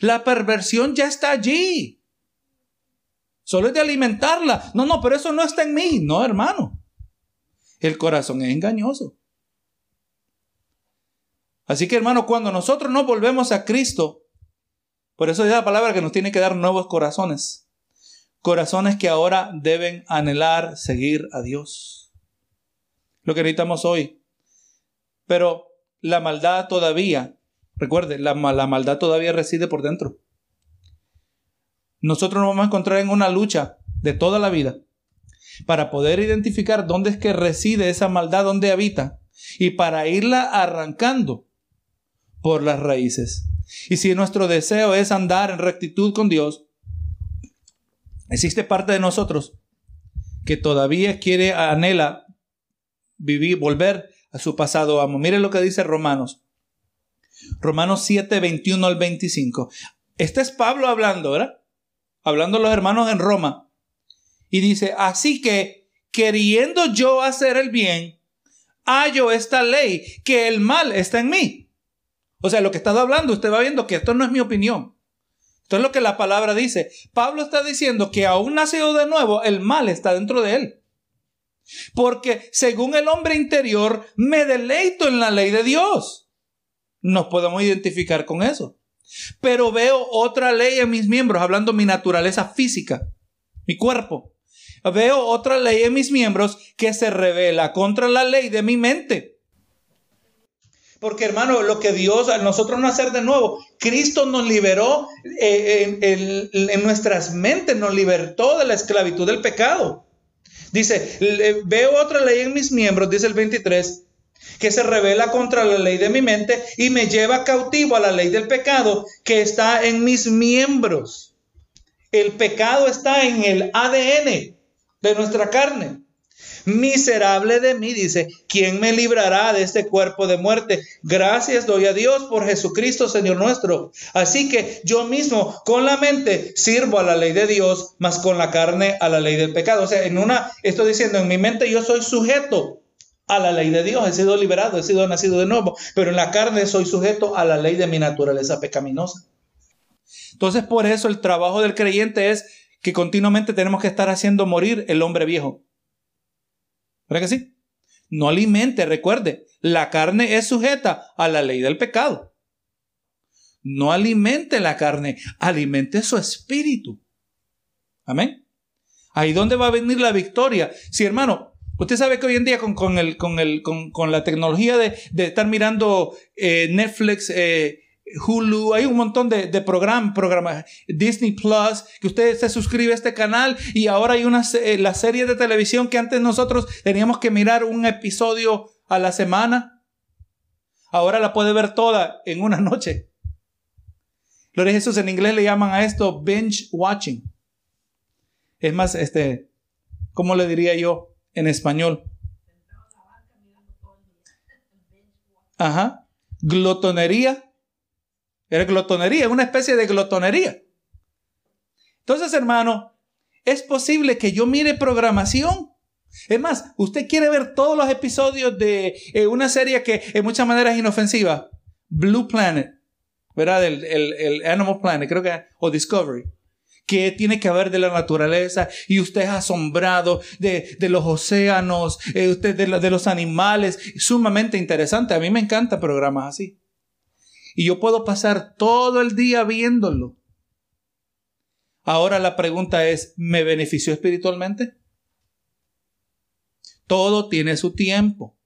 La perversión ya está allí. Solo es de alimentarla. No, no, pero eso no está en mí. No, hermano. El corazón es engañoso. Así que, hermano, cuando nosotros nos volvemos a Cristo, por eso es la palabra que nos tiene que dar nuevos corazones. Corazones que ahora deben anhelar seguir a Dios. Lo que necesitamos hoy. Pero la maldad todavía, recuerde, la, la maldad todavía reside por dentro. Nosotros nos vamos a encontrar en una lucha de toda la vida para poder identificar dónde es que reside esa maldad, dónde habita, y para irla arrancando por las raíces. Y si nuestro deseo es andar en rectitud con Dios, existe parte de nosotros que todavía quiere, anhela vivir, volver a su pasado amo. Mire lo que dice Romanos. Romanos 7, 21 al 25. Este es Pablo hablando, ¿verdad? Hablando a los hermanos en Roma. Y dice, así que, queriendo yo hacer el bien, hallo esta ley, que el mal está en mí. O sea, lo que está hablando, usted va viendo que esto no es mi opinión. Esto es lo que la palabra dice. Pablo está diciendo que aún nacido de nuevo, el mal está dentro de él. Porque según el hombre interior, me deleito en la ley de Dios. Nos podemos identificar con eso. Pero veo otra ley en mis miembros, hablando mi naturaleza física, mi cuerpo. Veo otra ley en mis miembros que se revela contra la ley de mi mente porque hermano, lo que Dios, a nosotros nacer de nuevo, Cristo nos liberó eh, en, nuestras mentes, nos libertó de la esclavitud del pecado. Dice, veo otra ley en mis miembros, dice el 23, que se revela contra la ley de mi mente y me lleva cautivo a la ley del pecado que está en mis miembros. El pecado está en el ADN de nuestra carne. Miserable de mí, dice, ¿quién me librará de este cuerpo de muerte? Gracias doy a Dios por Jesucristo, Señor nuestro. Así que yo mismo con la mente sirvo a la ley de Dios, más con la carne a la ley del pecado. O sea, en una, estoy diciendo, en mi mente yo soy sujeto a la ley de Dios, he sido liberado, he sido nacido de nuevo, pero en la carne soy sujeto a la ley de mi naturaleza pecaminosa. Entonces, por eso el trabajo del creyente es que continuamente tenemos que estar haciendo morir el hombre viejo. ¿Verdad que sí? No alimente, recuerde, la carne es sujeta a la ley del pecado. No alimente la carne, alimente su espíritu. Amén. Ahí donde va a venir la victoria. Si hermano, usted sabe que hoy en día con, el, con, el, con, la tecnología de, estar mirando eh, Netflix, eh, Hulu, hay un montón de, de programas, Disney Plus, que usted se suscribe a este canal y ahora hay una, eh, la serie de televisión que antes nosotros teníamos que mirar un episodio a la semana. Ahora la puede ver toda en una noche. Gloria a Jesús, en inglés le llaman a esto binge watching. Es más, este, ¿cómo le diría yo en español? Ajá. Glotonería era glotonería, una especie de glotonería. Entonces, hermano, es posible que yo mire programación. Es más, usted quiere ver todos los episodios de eh, una serie que en muchas maneras es inofensiva. Blue Planet, ¿verdad? El, Animal Planet, creo que, o Discovery. Que tiene que ver de la naturaleza y usted es asombrado de, los océanos, eh, usted de, de los animales. Sumamente interesante. A mí me encantan programas así y yo puedo pasar todo el día viéndolo. Ahora la pregunta es, ¿me benefició espiritualmente? Todo tiene su tiempo.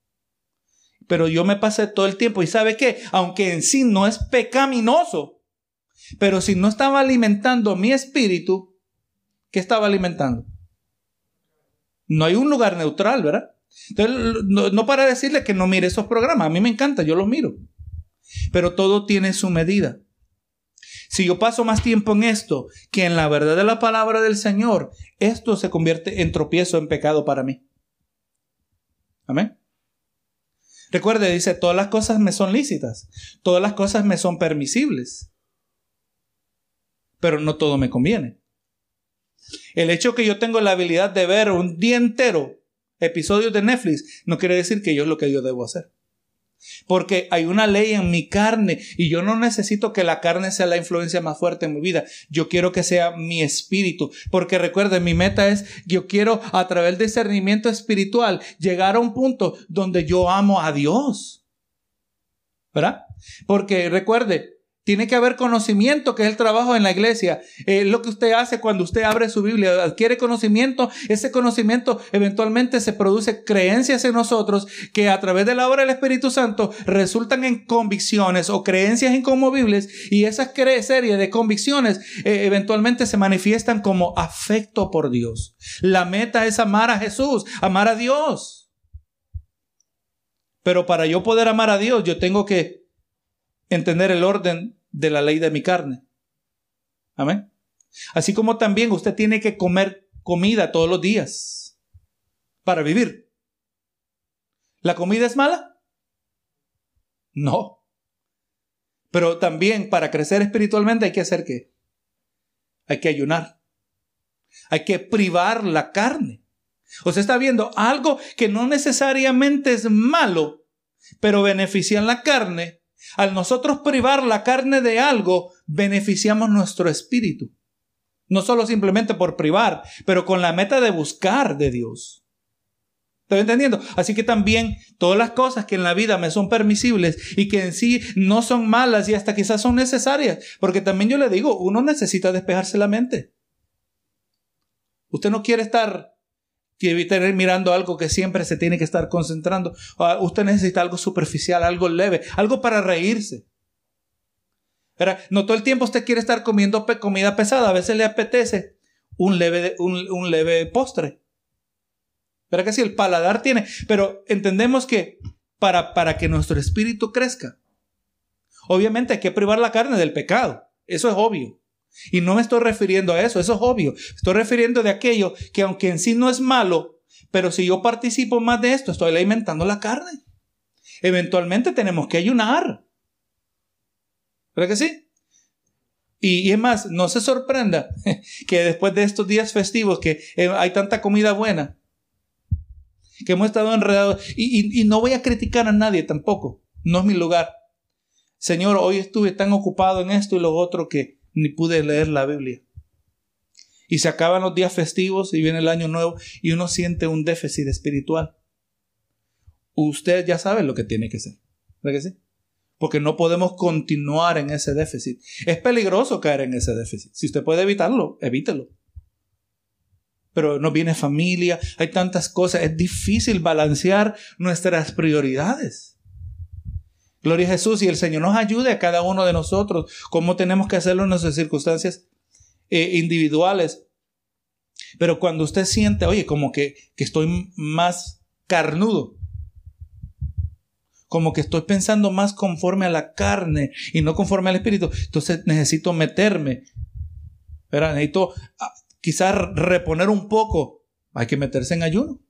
Pero yo me pasé todo el tiempo y ¿sabe qué? Aunque en sí no es pecaminoso, pero si no estaba alimentando mi espíritu, ¿qué estaba alimentando? No hay un lugar neutral, ¿verdad? Entonces, no, no para decirle que no mire esos programas, a mí me encanta, yo los miro. Pero todo tiene su medida. Si yo paso más tiempo en esto que en la verdad de la palabra del Señor, esto se convierte en tropiezo, en pecado para mí. Amén. Recuerde, dice, todas las cosas me son lícitas, todas las cosas me son permisibles, pero no todo me conviene. El hecho que yo tengo la habilidad de ver un día entero episodios de Netflix no quiere decir que yo es lo que yo debo hacer. Porque hay una ley en mi carne y yo no necesito que la carne sea la influencia más fuerte en mi vida. Yo quiero que sea mi espíritu. Porque recuerden, mi meta es, yo quiero a través del discernimiento espiritual llegar a un punto donde yo amo a Dios. ¿Verdad? Porque recuerde, tiene que haber conocimiento, que es el trabajo en la iglesia. Eh, lo que usted hace cuando usted abre su Biblia, adquiere conocimiento. Ese conocimiento eventualmente se produce creencias en nosotros que a través de la obra del Espíritu Santo resultan en convicciones o creencias inconmovibles. Y esas serie de convicciones eh, eventualmente se manifiestan como afecto por Dios. La meta es amar a Jesús, amar a Dios. Pero para yo poder amar a Dios, yo tengo que entender el orden de la ley de mi carne. Amén. Así como también usted tiene que comer comida todos los días para vivir. ¿La comida es mala? No. Pero también para crecer espiritualmente hay que hacer qué? Hay que ayunar. Hay que privar la carne. O sea, está viendo algo que no necesariamente es malo, pero beneficia la carne. Al nosotros privar la carne de algo, beneficiamos nuestro espíritu. No solo simplemente por privar, pero con la meta de buscar de Dios. ¿Estoy entendiendo? Así que también todas las cosas que en la vida me son permisibles y que en sí no son malas y hasta quizás son necesarias, porque también yo le digo, uno necesita despejarse la mente. Usted no quiere estar tener mirando algo que siempre se tiene que estar concentrando. Ah, usted necesita algo superficial, algo leve, algo para reírse. No todo el tiempo usted quiere estar comiendo comida pesada, a veces le apetece un leve, un, leve postre. Pero que si el paladar tiene, pero entendemos que para, para que nuestro espíritu crezca, obviamente hay que privar la carne del pecado, eso es obvio. Y no me estoy refiriendo a eso, eso es obvio. Estoy refiriendo de aquello que aunque en sí no es malo, pero si yo participo más de esto, estoy alimentando la carne. Eventualmente tenemos que ayunar. ¿Verdad que sí? Y, es más, no se sorprenda que después de estos días festivos que eh, hay tanta comida buena, que hemos estado enredados, y, y no voy a criticar a nadie tampoco, no es mi lugar. Señor, hoy estuve tan ocupado en esto y lo otro que ni pude leer la Biblia. Y se acaban los días festivos y viene el año nuevo y uno siente un déficit espiritual. Usted ya sabe lo que tiene que ser. ¿Verdad que sí? Porque no podemos continuar en ese déficit. Es peligroso caer en ese déficit. Si usted puede evitarlo, evítelo. Pero no viene familia, hay tantas cosas, es difícil balancear nuestras prioridades. Gloria a Jesús y el Señor nos ayude a cada uno de nosotros cómo tenemos que hacerlo en nuestras circunstancias eh, individuales. Pero cuando usted siente, oye, como que, que estoy más carnudo, como que estoy pensando más conforme a la carne y no conforme al espíritu, entonces necesito meterme. ¿verdad? Necesito ah, quizás reponer un poco. Hay que meterse en ayuno.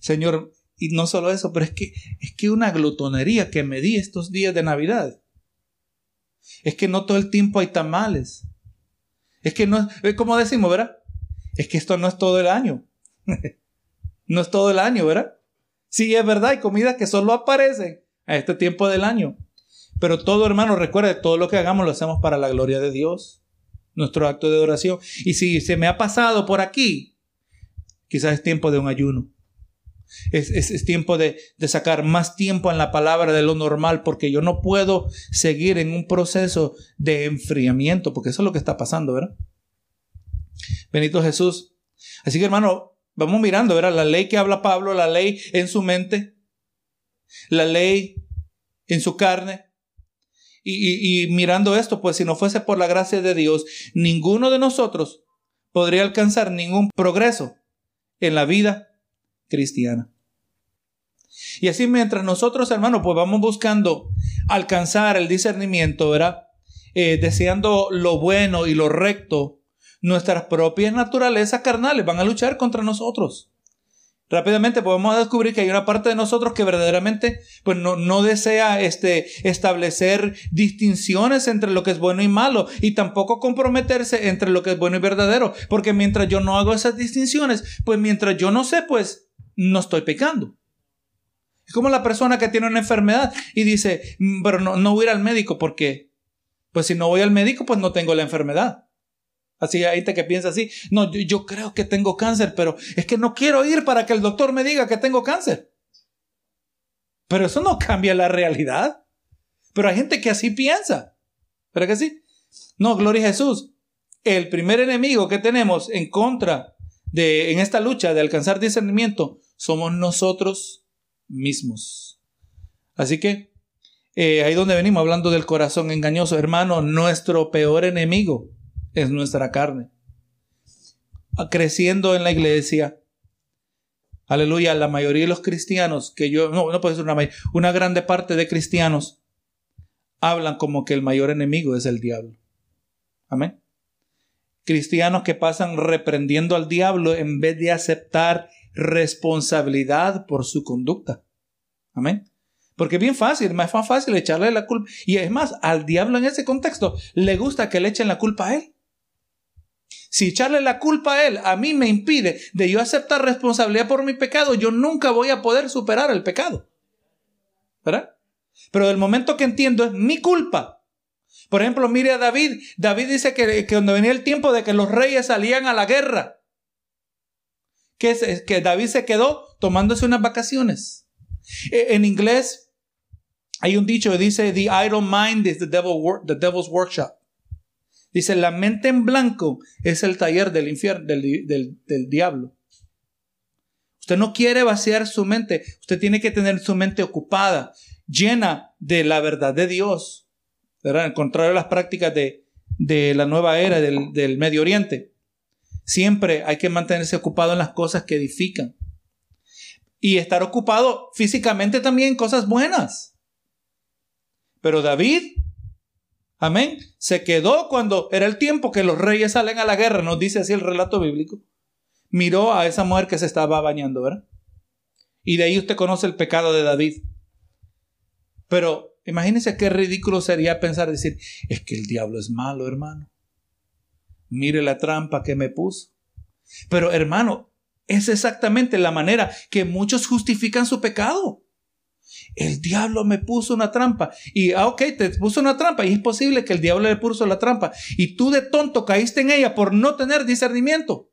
Señor, y no solo eso, pero es que es que una glutonería que me di estos días de Navidad. Es que no todo el tiempo hay tamales. Es que no es como decimos, ¿verdad? Es que esto no es todo el año. no es todo el año, ¿verdad? Sí, es verdad, hay comidas que solo aparecen a este tiempo del año. Pero todo, hermano, recuerde, todo lo que hagamos lo hacemos para la gloria de Dios. Nuestro acto de oración. Y si se me ha pasado por aquí, quizás es tiempo de un ayuno. Es, tiempo de, de, sacar más tiempo en la palabra de lo normal porque yo no puedo seguir en un proceso de enfriamiento, porque eso es lo que está pasando, ¿verdad? Benito Jesús. Así que hermano, vamos mirando, ¿verdad? La ley que habla Pablo, la ley en su mente, la ley en su carne. Y, y mirando esto, pues si no fuese por la gracia de Dios, ninguno de nosotros podría alcanzar ningún progreso en la vida cristiana. Y así mientras nosotros, hermanos, pues vamos buscando alcanzar el discernimiento, ¿verdad? Eh, deseando lo bueno y lo recto, nuestras propias naturalezas carnales van a luchar contra nosotros. Rápidamente podemos descubrir que hay una parte de nosotros que verdaderamente pues no, no, desea este, establecer distinciones entre lo que es bueno y malo y tampoco comprometerse entre lo que es bueno y verdadero. Porque mientras yo no hago esas distinciones, pues mientras yo no sé, pues no estoy pecando. Es como la persona que tiene una enfermedad y dice, mm, pero no, no voy a ir al médico porque, pues si no voy al médico, pues no tengo la enfermedad. Así hay gente que piensa así, no, yo, creo que tengo cáncer, pero es que no quiero ir para que el doctor me diga que tengo cáncer. Pero eso no cambia la realidad. Pero hay gente que así piensa. ¿Pero que sí? No, gloria a Jesús. El primer enemigo que tenemos en contra de, en esta lucha de alcanzar discernimiento, somos nosotros mismos. Así que eh, ahí donde venimos hablando del corazón engañoso, hermano, nuestro peor enemigo es nuestra carne. Creciendo en la iglesia, aleluya, la mayoría de los cristianos, que yo, no, no puedo decir una mayoría, una grande parte de cristianos hablan como que el mayor enemigo es el diablo. Amén. Cristianos que pasan reprendiendo al diablo en vez de aceptar responsabilidad por su conducta. Amén. Porque es bien fácil, más fácil echarle la culpa. Y es más, al diablo en ese contexto le gusta que le echen la culpa a él. Si echarle la culpa a él a mí me impide de yo aceptar responsabilidad por mi pecado, yo nunca voy a poder superar el pecado. ¿Verdad? Pero del momento que entiendo es mi culpa. Por ejemplo, mire a David. David dice que, cuando venía el tiempo de que los reyes salían a la guerra, que, que David se quedó tomándose unas vacaciones. E, en inglés hay un dicho que dice, The idle mind is the, devil's workshop. Dice, la mente en blanco es el taller del infierno, del, del diablo. Usted no quiere vaciar su mente, usted tiene que tener su mente ocupada, llena de la verdad de Dios, ¿verdad? Al contrario de las prácticas de, de la nueva era del, del Medio Oriente. Siempre hay que mantenerse ocupado en las cosas que edifican. Y estar ocupado físicamente también en cosas buenas. Pero David, amén, se quedó cuando era el tiempo que los reyes salen a la guerra, nos dice así el relato bíblico miró a esa mujer que se estaba bañando, ¿verdad? Y de ahí usted conoce el pecado de David. Pero imagínese qué ridículo sería pensar, decir, es que el diablo es malo, hermano. Mire la trampa que me puso. Pero hermano, es exactamente la manera que muchos justifican su pecado. El diablo me puso una trampa. Y, ah, ok, te puso una trampa. Y es posible que el diablo le puso la trampa. Y tú de tonto caíste en ella por no tener discernimiento.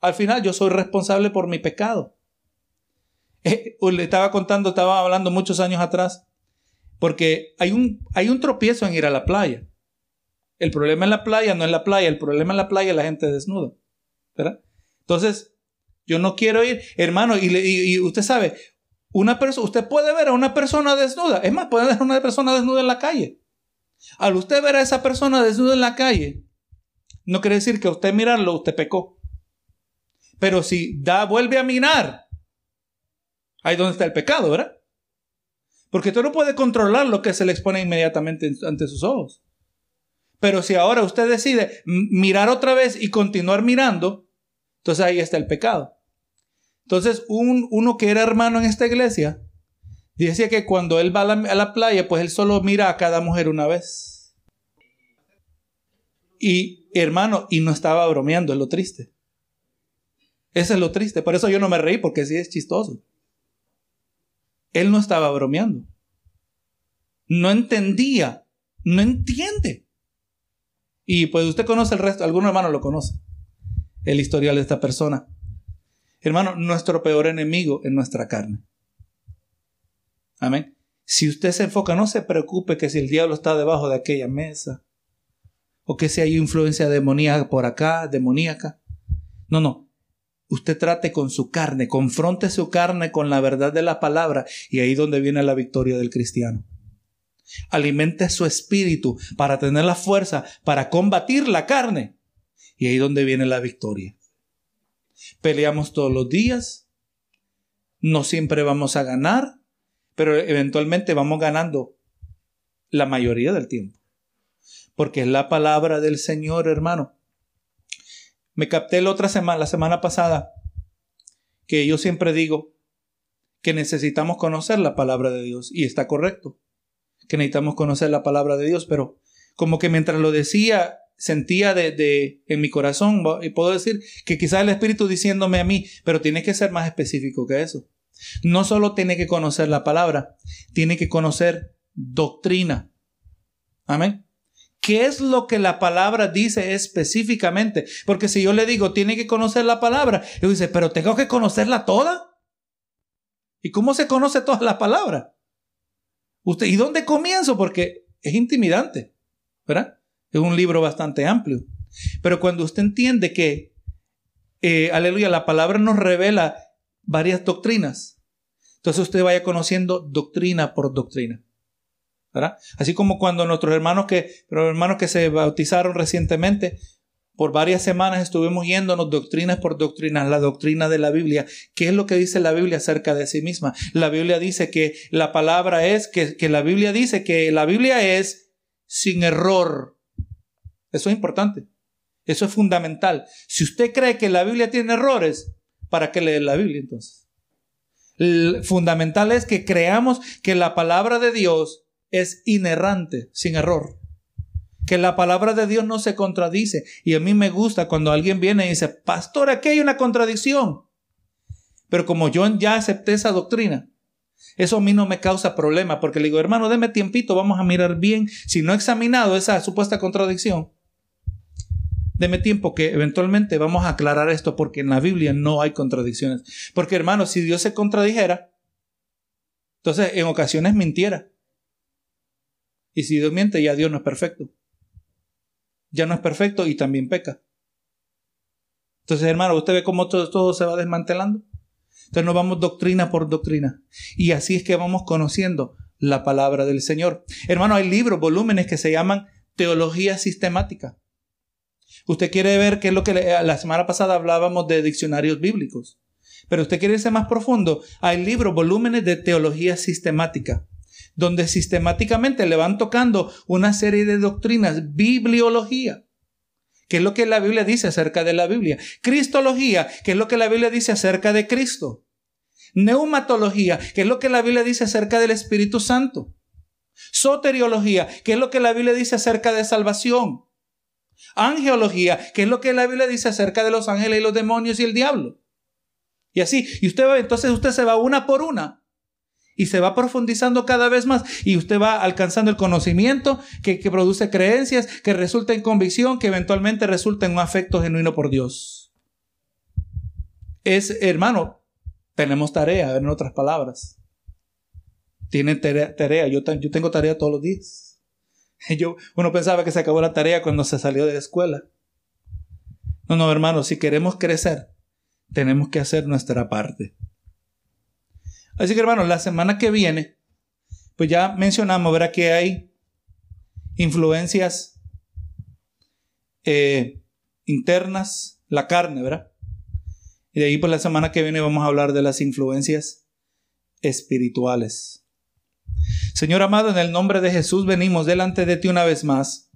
Al final yo soy responsable por mi pecado. Eh, le estaba contando, estaba hablando muchos años atrás, porque hay un, hay un tropiezo en ir a la playa. El problema en la playa no es la playa, el problema en la playa es la gente desnuda. ¿verdad? Entonces, yo no quiero ir, hermano, y, usted sabe, una persona, usted puede ver a una persona desnuda, es más, puede ver a una persona desnuda en la calle. Al usted ver a esa persona desnuda en la calle, no quiere decir que usted mirarlo, usted pecó. Pero si da, vuelve a mirar, ahí donde está el pecado, ¿verdad? Porque usted no puede controlar lo que se le expone inmediatamente ante sus ojos. Pero si ahora usted decide mirar otra vez y continuar mirando, entonces ahí está el pecado. Entonces, un, uno que era hermano en esta iglesia, decía que cuando él va a la, playa, pues él solo mira a cada mujer una vez. Y hermano, y no estaba bromeando, es lo triste. Eso es lo triste. Por eso yo no me reí, porque sí es chistoso. Él no estaba bromeando. No entendía. No entiende. Y pues usted conoce el resto. Algún hermano lo conoce. El historial de esta persona. Hermano, nuestro peor enemigo es nuestra carne. Amén. Si usted se enfoca, no se preocupe que si el diablo está debajo de aquella mesa, o que si hay influencia demoníaca por acá, demoníaca. No, no. Usted trate con su carne, confronte su carne con la verdad de la palabra y ahí donde viene la victoria del cristiano. Alimente su espíritu para tener la fuerza para combatir la carne y ahí donde viene la victoria. Peleamos todos los días, no siempre vamos a ganar, pero eventualmente vamos ganando la mayoría del tiempo. Porque es la palabra del Señor, hermano. Me capté la otra semana, la semana pasada, que yo siempre digo que necesitamos conocer la palabra de Dios, y está correcto, que necesitamos conocer la palabra de Dios, pero como que mientras lo decía, sentía de, de, en mi corazón, y puedo decir que quizás el Espíritu diciéndome a mí, pero tiene que ser más específico que eso. No solo tiene que conocer la palabra, tiene que conocer doctrina. Amén. ¿Qué es lo que la palabra dice específicamente? Porque si yo le digo, tiene que conocer la palabra, él dice, pero tengo que conocerla toda. ¿Y cómo se conoce toda la palabra? Usted, ¿y dónde comienzo? Porque es intimidante, ¿verdad? Es un libro bastante amplio. Pero cuando usted entiende que, eh, aleluya, la palabra nos revela varias doctrinas, entonces usted vaya conociendo doctrina por doctrina. Así como cuando nuestros hermanos que, hermanos que se bautizaron recientemente, Por varias semanas estuvimos yéndonos doctrinas por doctrinas, la doctrina de la Biblia. ¿Qué es lo que dice la Biblia acerca de sí misma? La Biblia dice que la palabra es, que, que la Biblia dice que la Biblia es sin error. Eso es importante. Eso es fundamental. Si usted cree que la Biblia tiene errores, ¿para qué leer la Biblia entonces? fundamental es que creamos que la palabra de Dios es inerrante, sin error. Que la palabra de Dios no se contradice. Y a mí me gusta cuando alguien viene y dice, pastor, aquí hay una contradicción. Pero como yo ya acepté esa doctrina, eso a mí no me causa problema, porque le digo, hermano, deme tiempito, vamos a mirar bien si no he examinado esa supuesta contradicción deme tiempo que eventualmente vamos a aclarar esto porque en la Biblia no hay contradicciones. Porque hermano, si Dios se contradijera, entonces en ocasiones mintiera. Y si Dios miente, ya Dios no es perfecto. Ya no es perfecto y también peca. Entonces, hermano, usted ve cómo todo, todo se va desmantelando. Entonces nos vamos doctrina por doctrina. Y así es que vamos conociendo la palabra del Señor. Hermano, hay libros, volúmenes que se llaman teología sistemática. Usted quiere ver qué es lo que la semana pasada hablábamos de diccionarios bíblicos. Pero usted quiere irse más profundo. Hay libros, volúmenes de teología sistemática, donde sistemáticamente le van tocando una serie de doctrinas, bibliología, que es lo que la Biblia dice acerca de la Biblia. Cristología, que es lo que la Biblia dice acerca de Cristo. Neumatología, que es lo que la Biblia dice acerca del Espíritu Santo. Soteriología, que es lo que la Biblia dice acerca de salvación. Angeología, que es lo que la Biblia dice acerca de los ángeles y los demonios y el diablo. Y así, y usted va, entonces usted se va una por una y se va profundizando cada vez más y usted va alcanzando el conocimiento que, produce creencias, que resulta en convicción, que eventualmente resulta en un afecto genuino por Dios. Es, hermano, tenemos tarea, en otras palabras. Tienen tarea, yo, yo tengo tarea todos los días. Yo, uno pensaba que se acabó la tarea cuando se salió de la escuela. No, no, hermano, si queremos crecer, tenemos que hacer nuestra parte. Así que, hermano, la semana que viene, pues ya mencionamos, ¿verdad? Que hay influencias eh, internas, la carne, ¿verdad? Y de ahí, pues la semana que viene vamos a hablar de las influencias espirituales. Señor amado, en el nombre de Jesús venimos delante de ti una vez más,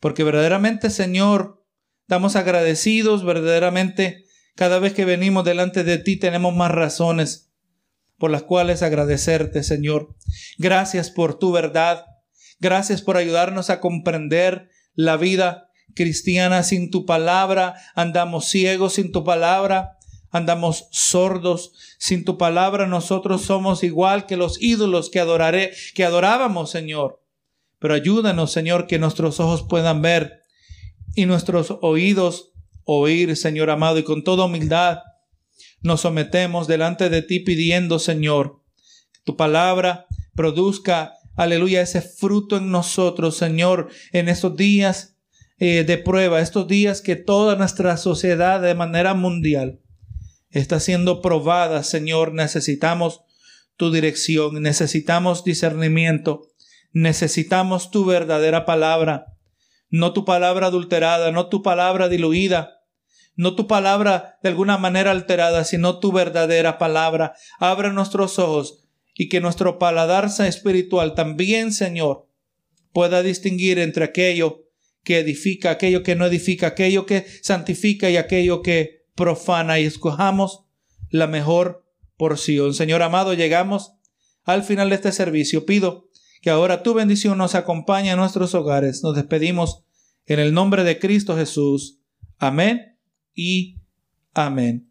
porque verdaderamente, Señor, damos agradecidos, verdaderamente, cada vez que venimos delante de ti tenemos más razones por las cuales agradecerte, Señor. Gracias por tu verdad. Gracias por ayudarnos a comprender la vida cristiana sin tu palabra. Andamos ciegos sin tu palabra andamos sordos. Sin tu palabra nosotros somos igual que los ídolos que adoraré, que adorábamos, Señor. Pero ayúdanos, Señor, que nuestros ojos puedan ver y nuestros oídos oír, Señor amado, y con toda humildad nos sometemos delante de ti pidiendo, Señor, que tu palabra produzca, aleluya, ese fruto en nosotros, Señor, en estos días eh, de prueba, estos días que toda nuestra sociedad de manera mundial está siendo probada, Señor. Necesitamos tu dirección, necesitamos discernimiento, necesitamos tu verdadera palabra, no tu palabra adulterada, no tu palabra diluida, no tu palabra de alguna manera alterada, sino tu verdadera palabra. Abre nuestros ojos y que nuestro paladar espiritual también, Señor, pueda distinguir entre aquello que edifica, aquello que no edifica, aquello que santifica y aquello que profana y escojamos la mejor porción. Señor amado, llegamos al final de este servicio. Pido que ahora tu bendición nos acompañe a nuestros hogares. Nos despedimos en el nombre de Cristo Jesús. Amén y amén.